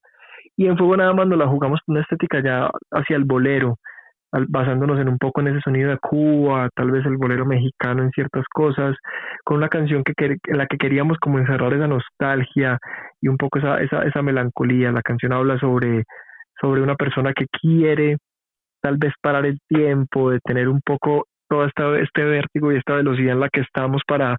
Y en Fuego nada más nos la jugamos con una estética ya hacia el bolero basándonos en un poco en ese sonido de Cuba, tal vez el bolero mexicano en ciertas cosas, con una canción que, la que queríamos como encerrar esa nostalgia y un poco esa, esa, esa melancolía. La canción habla sobre, sobre una persona que quiere tal vez parar el tiempo, de tener un poco todo esta, este vértigo y esta velocidad en la que estamos para,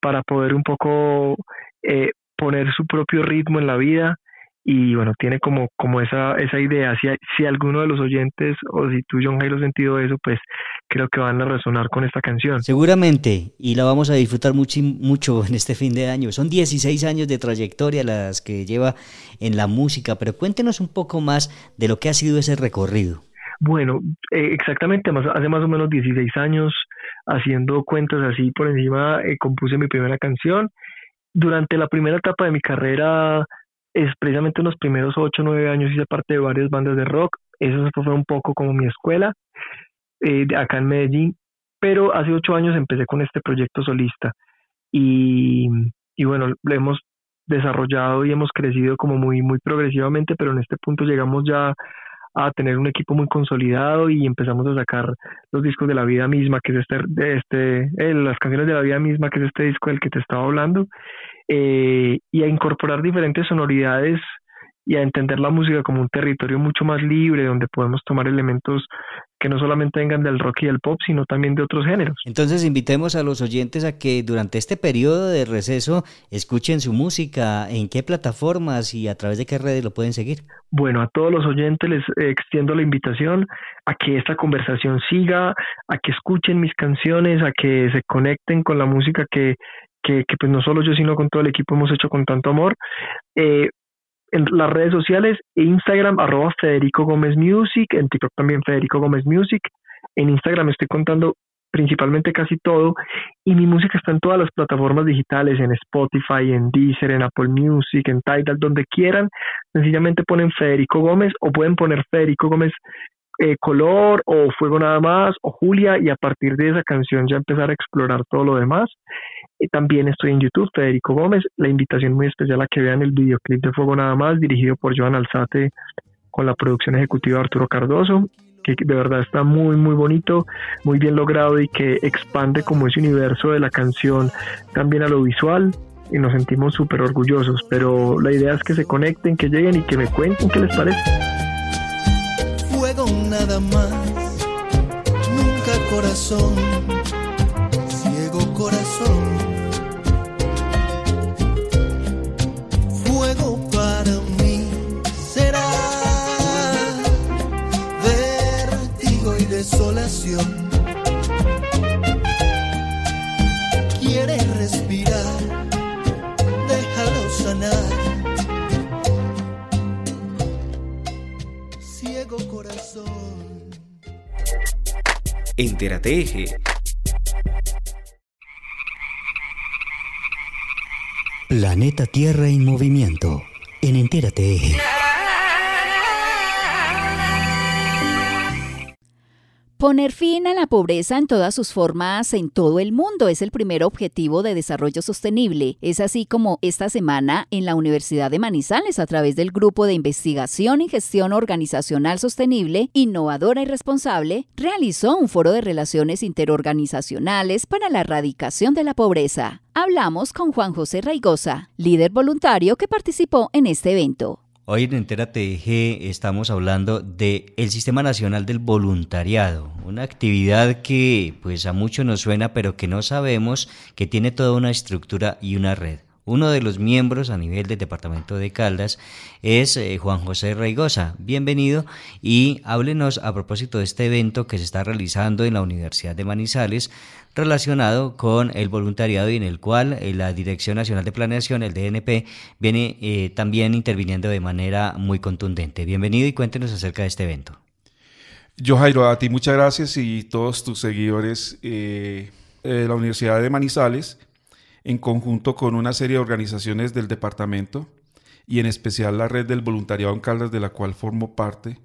para poder un poco eh, poner su propio ritmo en la vida y bueno, tiene como, como esa, esa idea. Si, si alguno de los oyentes o si tú, John Jairo, sentido eso, pues creo que van a resonar con esta canción. Seguramente, y la vamos a disfrutar mucho, mucho en este fin de año. Son 16 años de trayectoria las que lleva en la música, pero cuéntenos un poco más de lo que ha sido ese recorrido. Bueno, eh, exactamente, hace más o menos 16 años, haciendo cuentas así por encima, eh, compuse mi primera canción. Durante la primera etapa de mi carrera, es precisamente en los primeros 8 o 9 años hice parte de varias bandas de rock. Eso fue un poco como mi escuela, eh, acá en Medellín. Pero hace 8 años empecé con este proyecto solista. Y, y bueno, lo hemos desarrollado y hemos crecido como muy, muy progresivamente, pero en este punto llegamos ya a tener un equipo muy consolidado y empezamos a sacar los discos de la vida misma, que es este, este eh, las canciones de la vida misma, que es este disco del que te estaba hablando, eh, y a incorporar diferentes sonoridades y a entender la música como un territorio mucho más libre, donde podemos tomar elementos que no solamente vengan del rock y del pop, sino también de otros géneros. Entonces invitemos a los oyentes a que durante este periodo de receso escuchen su música, en qué plataformas y a través de qué redes lo pueden seguir. Bueno, a todos los oyentes les extiendo la invitación a que esta conversación siga, a que escuchen mis canciones, a que se conecten con la música que, que, que, pues no solo yo, sino con todo el equipo hemos hecho con tanto amor. Eh, en las redes sociales, Instagram, arroba Federico Gómez Music, en TikTok también Federico Gómez Music. En Instagram estoy contando principalmente casi todo y mi música está en todas las plataformas digitales, en Spotify, en Deezer, en Apple Music, en Tidal, donde quieran. Sencillamente ponen Federico Gómez o pueden poner Federico Gómez eh, Color o Fuego Nada Más o Julia y a partir de esa canción ya empezar a explorar todo lo demás. Eh, también estoy en YouTube, Federico Gómez. La invitación muy especial a que vean el videoclip de Fuego Nada Más, dirigido por Joan Alzate con la producción ejecutiva de Arturo Cardoso, que de verdad está muy, muy bonito, muy bien logrado y que expande como ese universo de la canción también a lo visual y nos sentimos súper orgullosos. Pero la idea es que se conecten, que lleguen y que me cuenten qué les parece. Nada más, nunca corazón, Entérate Eje. Planeta Tierra en movimiento. En Entérate Eje. Poner fin a la pobreza en todas sus formas en todo el mundo es el primer objetivo de desarrollo sostenible. Es así como esta semana en la Universidad de Manizales, a través del Grupo de Investigación y Gestión Organizacional Sostenible, Innovadora y Responsable, realizó un foro de relaciones interorganizacionales para la erradicación de la pobreza. Hablamos con Juan José Raigosa, líder voluntario que participó en este evento. Hoy en Entera TG estamos hablando del el Sistema Nacional del Voluntariado, una actividad que pues a muchos nos suena pero que no sabemos que tiene toda una estructura y una red. Uno de los miembros a nivel del departamento de Caldas es eh, Juan José Raigosa. Bienvenido y háblenos a propósito de este evento que se está realizando en la Universidad de Manizales relacionado con el voluntariado y en el cual eh, la Dirección Nacional de Planeación, el DNP, viene eh, también interviniendo de manera muy contundente. Bienvenido y cuéntenos acerca de este evento. Yo, Jairo, a ti muchas gracias y todos tus seguidores la Universidad de Manizales en conjunto con una serie de organizaciones del departamento y en especial la red del voluntariado en Caldas de la cual formo parte,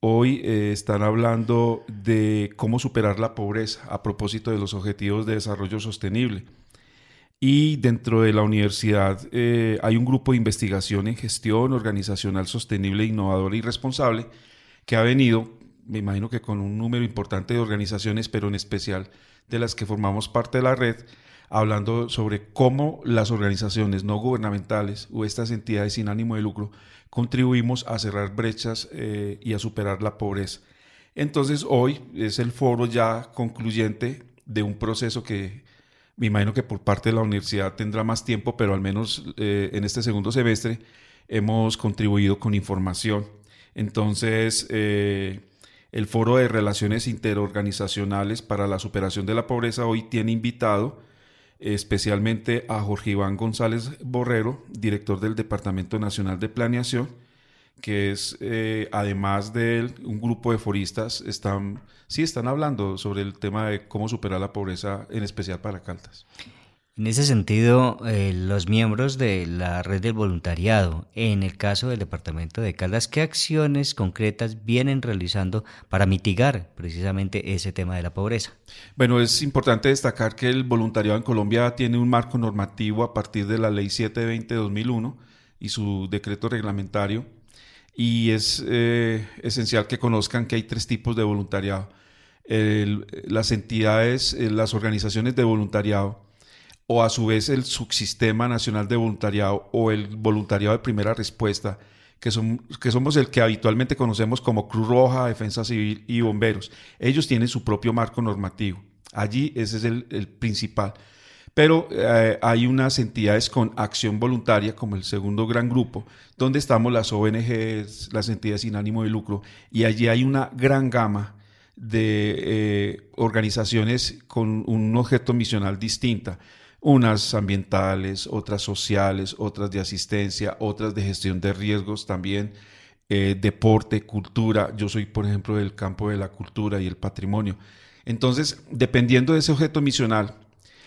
hoy eh, están hablando de cómo superar la pobreza a propósito de los objetivos de desarrollo sostenible. Y dentro de la universidad eh, hay un grupo de investigación en gestión organizacional sostenible, innovadora y responsable que ha venido, me imagino que con un número importante de organizaciones, pero en especial de las que formamos parte de la red, hablando sobre cómo las organizaciones no gubernamentales o estas entidades sin ánimo de lucro contribuimos a cerrar brechas eh, y a superar la pobreza. Entonces hoy es el foro ya concluyente de un proceso que me imagino que por parte de la universidad tendrá más tiempo, pero al menos eh, en este segundo semestre hemos contribuido con información. Entonces, eh, el Foro de Relaciones Interorganizacionales para la Superación de la Pobreza hoy tiene invitado especialmente a Jorge Iván González Borrero, director del Departamento Nacional de Planeación, que es, eh, además de él, un grupo de foristas, están, sí están hablando sobre el tema de cómo superar la pobreza, en especial para Caldas. En ese sentido, eh, los miembros de la red del voluntariado, en el caso del departamento de Caldas, ¿qué acciones concretas vienen realizando para mitigar precisamente ese tema de la pobreza? Bueno, es importante destacar que el voluntariado en Colombia tiene un marco normativo a partir de la Ley 720-2001 y su decreto reglamentario y es eh, esencial que conozcan que hay tres tipos de voluntariado. las entidades, eh, las organizaciones de voluntariado o a su vez el subsistema nacional de voluntariado o el voluntariado de primera respuesta, que, son, que somos el que habitualmente conocemos como Cruz Roja, Defensa Civil y Bomberos. Ellos tienen su propio marco normativo. Allí ese es el, principal. Pero eh, hay unas entidades con acción voluntaria, como el segundo gran grupo, donde estamos las ONGs, las entidades sin ánimo de lucro, y allí hay una gran gama de eh, organizaciones con un objeto misional distinta, unas ambientales, otras sociales, otras de asistencia, otras de gestión de riesgos también, eh, deporte, cultura. Yo soy, por ejemplo, del campo de la cultura y el patrimonio. Entonces, dependiendo de ese objeto misional,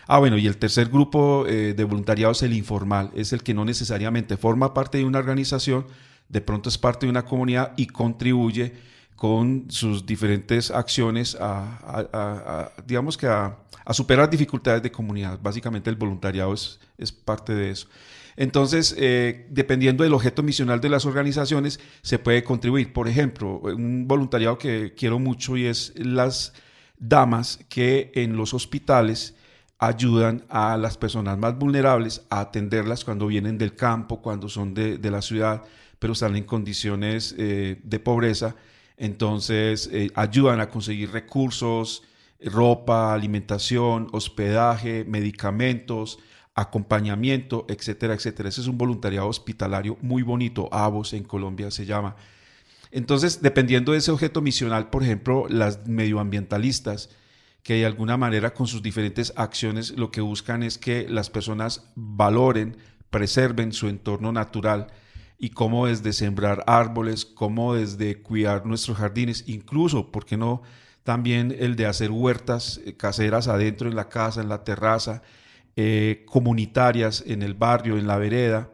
Ah, bueno, y el tercer grupo eh, de voluntariado es el informal, es el que no necesariamente forma parte de una organización, de pronto es parte de una comunidad y contribuye con sus diferentes acciones a, digamos que a, superar dificultades de comunidad. Básicamente el voluntariado es, parte de eso. Entonces, eh, dependiendo del objeto misional de las organizaciones, se puede contribuir. Por ejemplo, un voluntariado que quiero mucho y es las damas que en los hospitales ayudan a las personas más vulnerables a atenderlas cuando vienen del campo, cuando son de, la ciudad, pero están en condiciones eh, de pobreza. Entonces eh, ayudan a conseguir recursos, ropa, alimentación, hospedaje, medicamentos, acompañamiento, etcétera, etcétera. Ese es un voluntariado hospitalario muy bonito, AVOS en Colombia se llama. Entonces, dependiendo de ese objeto misional, por ejemplo, las medioambientalistas, que de alguna manera con sus diferentes acciones lo que buscan es que las personas valoren, preserven su entorno natural y cómo desde sembrar árboles, cómo desde cuidar nuestros jardines, incluso, ¿por qué no? También el de hacer huertas eh, caseras adentro en la casa, en la terraza, eh, comunitarias en el barrio, en la vereda,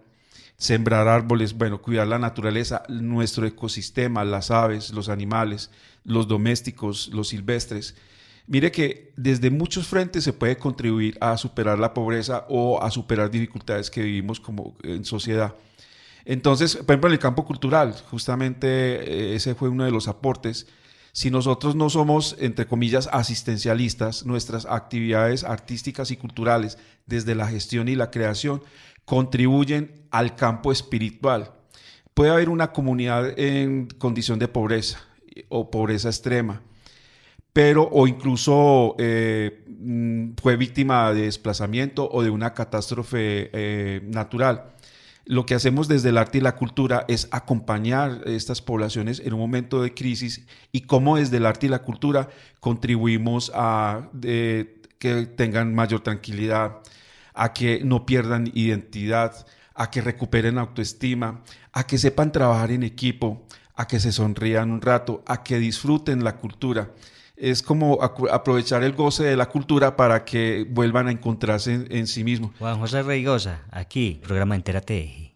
sembrar árboles, bueno, cuidar la naturaleza, nuestro ecosistema, las aves, los animales, los domésticos, los silvestres. Mire que desde muchos frentes se puede contribuir a superar la pobreza o a superar dificultades que vivimos como en sociedad. Entonces, por ejemplo, en el campo cultural, justamente eh, ese fue uno de los aportes. Si nosotros no somos, entre comillas, asistencialistas, nuestras actividades artísticas y culturales, desde la gestión y la creación, contribuyen al campo espiritual. Puede haber una comunidad en condición de pobreza o pobreza extrema, pero o incluso eh, mm, fue víctima de desplazamiento o de una catástrofe eh, natural. Lo que hacemos desde el arte y la cultura es acompañar a estas poblaciones en un momento de crisis y cómo desde el arte y la cultura contribuimos a que tengan mayor tranquilidad, a que no pierdan identidad, a que recuperen autoestima, a que sepan trabajar en equipo, a que se sonrían un rato, a que disfruten la cultura es como aprovechar el goce de la cultura para que vuelvan a encontrarse en, sí mismos. Juan José Reigosa, aquí, programa Entérate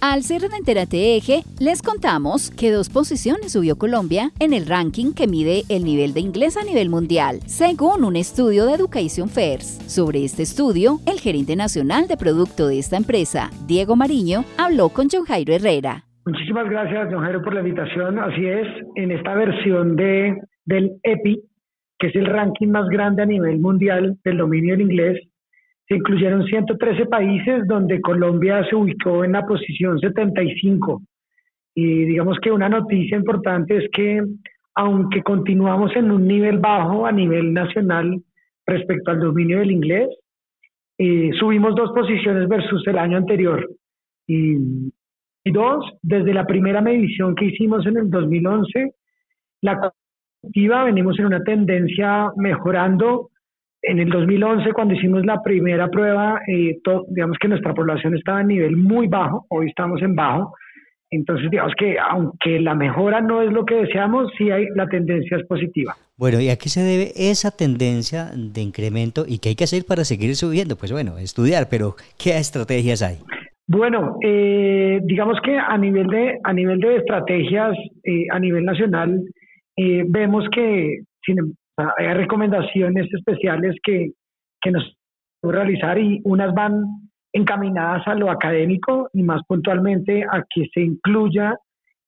Al cierre de Entérate Eje, les contamos que dos posiciones subió Colombia en el ranking que mide el nivel de inglés a nivel mundial, según un estudio de Education Fairs. Sobre este estudio, el gerente nacional de producto de esta empresa, Diego Mariño, habló con John Jairo Herrera. Muchísimas gracias, don Jairo, por la invitación. Así es, en esta versión de, del EPI, que es el ranking más grande a nivel mundial del dominio del inglés, se incluyeron 113 países donde Colombia se ubicó en la posición 75. Y digamos que una noticia importante es que aunque continuamos en un nivel bajo a nivel nacional respecto al dominio del inglés, eh, subimos dos posiciones versus el año anterior. Y desde la primera medición que hicimos en el 2011, la colectiva venimos en una tendencia mejorando en el 2011, cuando hicimos la primera prueba, eh, digamos que nuestra población estaba a nivel muy bajo, hoy estamos en bajo. Entonces, digamos que aunque la mejora no es lo que deseamos, sí hay, la tendencia es positiva. Bueno, ¿y a qué se debe esa tendencia de incremento y qué hay que hacer para seguir subiendo? Pues bueno, estudiar, pero ¿qué estrategias hay? Bueno, eh, digamos que a nivel de, a nivel de estrategias, eh, a nivel nacional, vemos que sin, hay recomendaciones especiales que, que nos realizar y unas van encaminadas a lo académico y más puntualmente a que se incluya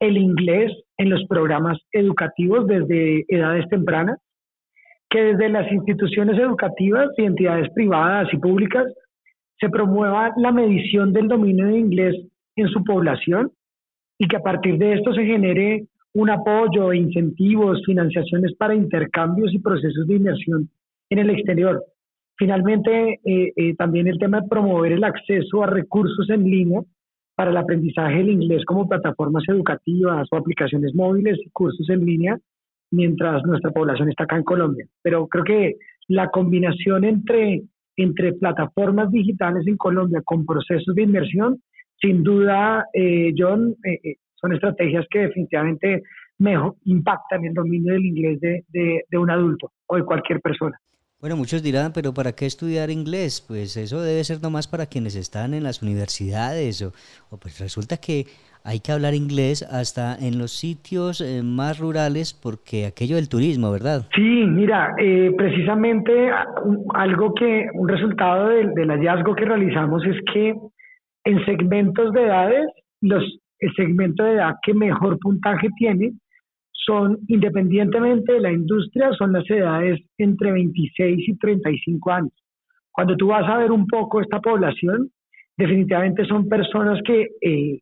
el inglés en los programas educativos desde edades tempranas, que desde las instituciones educativas y entidades privadas y públicas se promueva la medición del dominio de inglés en su población y que a partir de esto se genere un apoyo, incentivos, financiaciones para intercambios y procesos de inversión en el exterior. Finalmente, eh, eh, también el tema de promover el acceso a recursos en línea para el aprendizaje del inglés como plataformas educativas o aplicaciones móviles y cursos en línea mientras nuestra población está acá en Colombia. Pero creo que la combinación entre, entre plataformas digitales en Colombia con procesos de inversión, sin duda, eh, John, son estrategias que definitivamente mejor impactan el dominio del inglés de, de, un adulto o de cualquier persona. Bueno, muchos dirán, pero ¿para qué estudiar inglés? Pues eso debe ser nomás para quienes están en las universidades o, pues resulta que hay que hablar inglés hasta en los sitios eh, más rurales porque aquello del turismo, ¿verdad? Sí, mira, eh, precisamente algo que, un resultado del, del hallazgo que realizamos es que en segmentos de edades los el segmento de edad que mejor puntaje tiene son, independientemente de la industria, son las edades entre 26 y 35 años. Cuando tú vas a ver un poco esta población, definitivamente son personas que eh,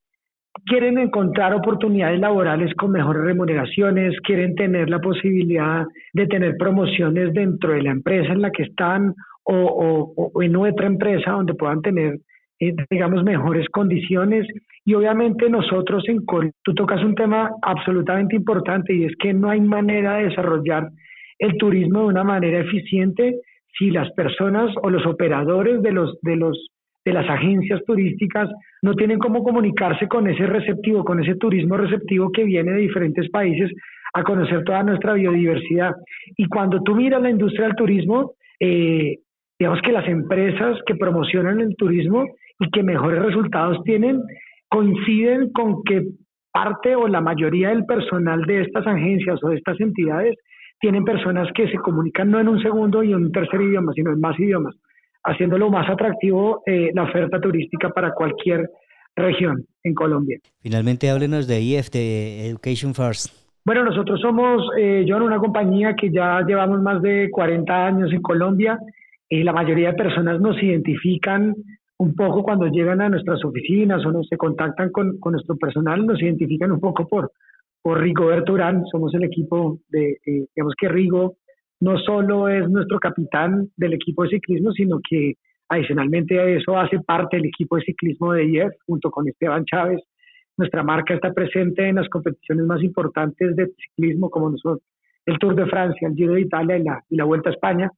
quieren encontrar oportunidades laborales con mejores remuneraciones, quieren tener la posibilidad de tener promociones dentro de la empresa en la que están o, o en otra empresa donde puedan tener eh, digamos, mejores condiciones. Y obviamente nosotros en Col, tú tocas un tema absolutamente importante y es que no hay manera de desarrollar el turismo de una manera eficiente si las personas o los operadores de los de los de las agencias turísticas no tienen cómo comunicarse con ese receptivo, con ese turismo receptivo que viene de diferentes países a conocer toda nuestra biodiversidad. Y cuando tú miras la industria del turismo, eh, digamos que las empresas que promocionan el turismo y que mejores resultados tienen coinciden con que parte o la mayoría del personal de estas agencias o de estas entidades tienen personas que se comunican no en un segundo y en un tercer idioma, sino en más idiomas, haciéndolo más atractivo eh, la oferta turística para cualquier región en Colombia. Finalmente, háblenos de IF, de Education First. Bueno, nosotros somos, eh, yo en una compañía que ya llevamos más de 40 años en Colombia y la mayoría de personas nos identifican un poco cuando llegan a nuestras oficinas o nos se contactan con, con nuestro personal, nos identifican un poco por, por Rigo Berturán, somos el equipo de, eh, digamos que Rigo no solo es nuestro capitán del equipo de ciclismo, sino que adicionalmente a eso hace parte del equipo de ciclismo de IEF junto con Esteban Chávez. Nuestra marca está presente en las competiciones más importantes de ciclismo como nosotros, el Tour de Francia, el Giro de Italia y la, y la Vuelta a España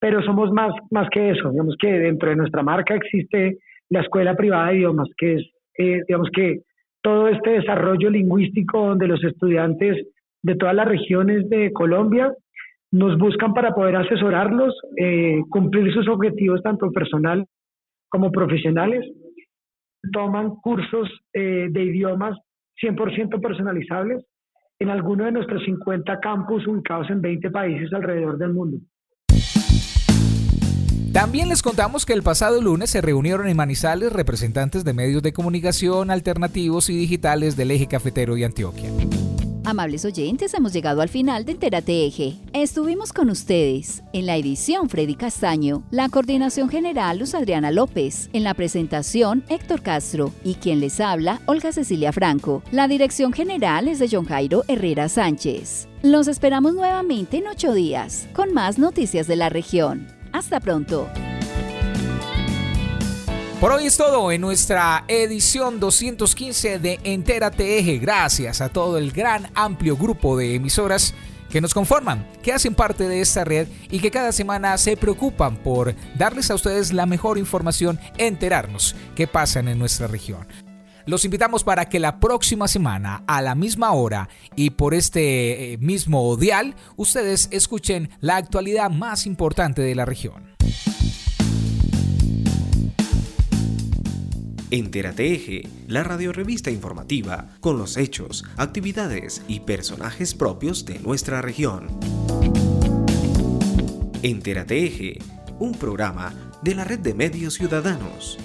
pero somos más, más que eso. Digamos que dentro de nuestra marca existe la escuela privada de idiomas, que es, eh, digamos que todo este desarrollo lingüístico donde los estudiantes de todas las regiones de Colombia nos buscan para poder asesorarlos, eh, cumplir sus objetivos tanto personal como profesionales. Toman cursos eh, de idiomas 100% personalizables en alguno de nuestros 50 campus ubicados en 20 países alrededor del mundo. También les contamos que el pasado lunes se reunieron en Manizales representantes de medios de comunicación alternativos y digitales del eje cafetero y Antioquia. Amables oyentes, hemos llegado al final de Entérate Eje. Estuvimos con ustedes en la edición Freddy Castaño, la coordinación general Luz Adriana López, en la presentación Héctor Castro y quien les habla Olga Cecilia Franco. La dirección general es de John Jairo Herrera Sánchez. Los esperamos nuevamente en ocho días con más noticias de la región. Hasta pronto. Por hoy es todo en nuestra edición 215 de Entérate Eje. Gracias a todo el gran amplio grupo de emisoras que nos conforman, que hacen parte de esta red y que cada semana se preocupan por darles a ustedes la mejor información, enterarnos qué pasa en nuestra región. Los invitamos para que la próxima semana, a la misma hora y por este eh, mismo dial, ustedes escuchen la actualidad más importante de la región. Entérate Eje, la radiorevista informativa con los hechos, actividades y personajes propios de nuestra región. Entérate Eje, un programa de la red de medios ciudadanos.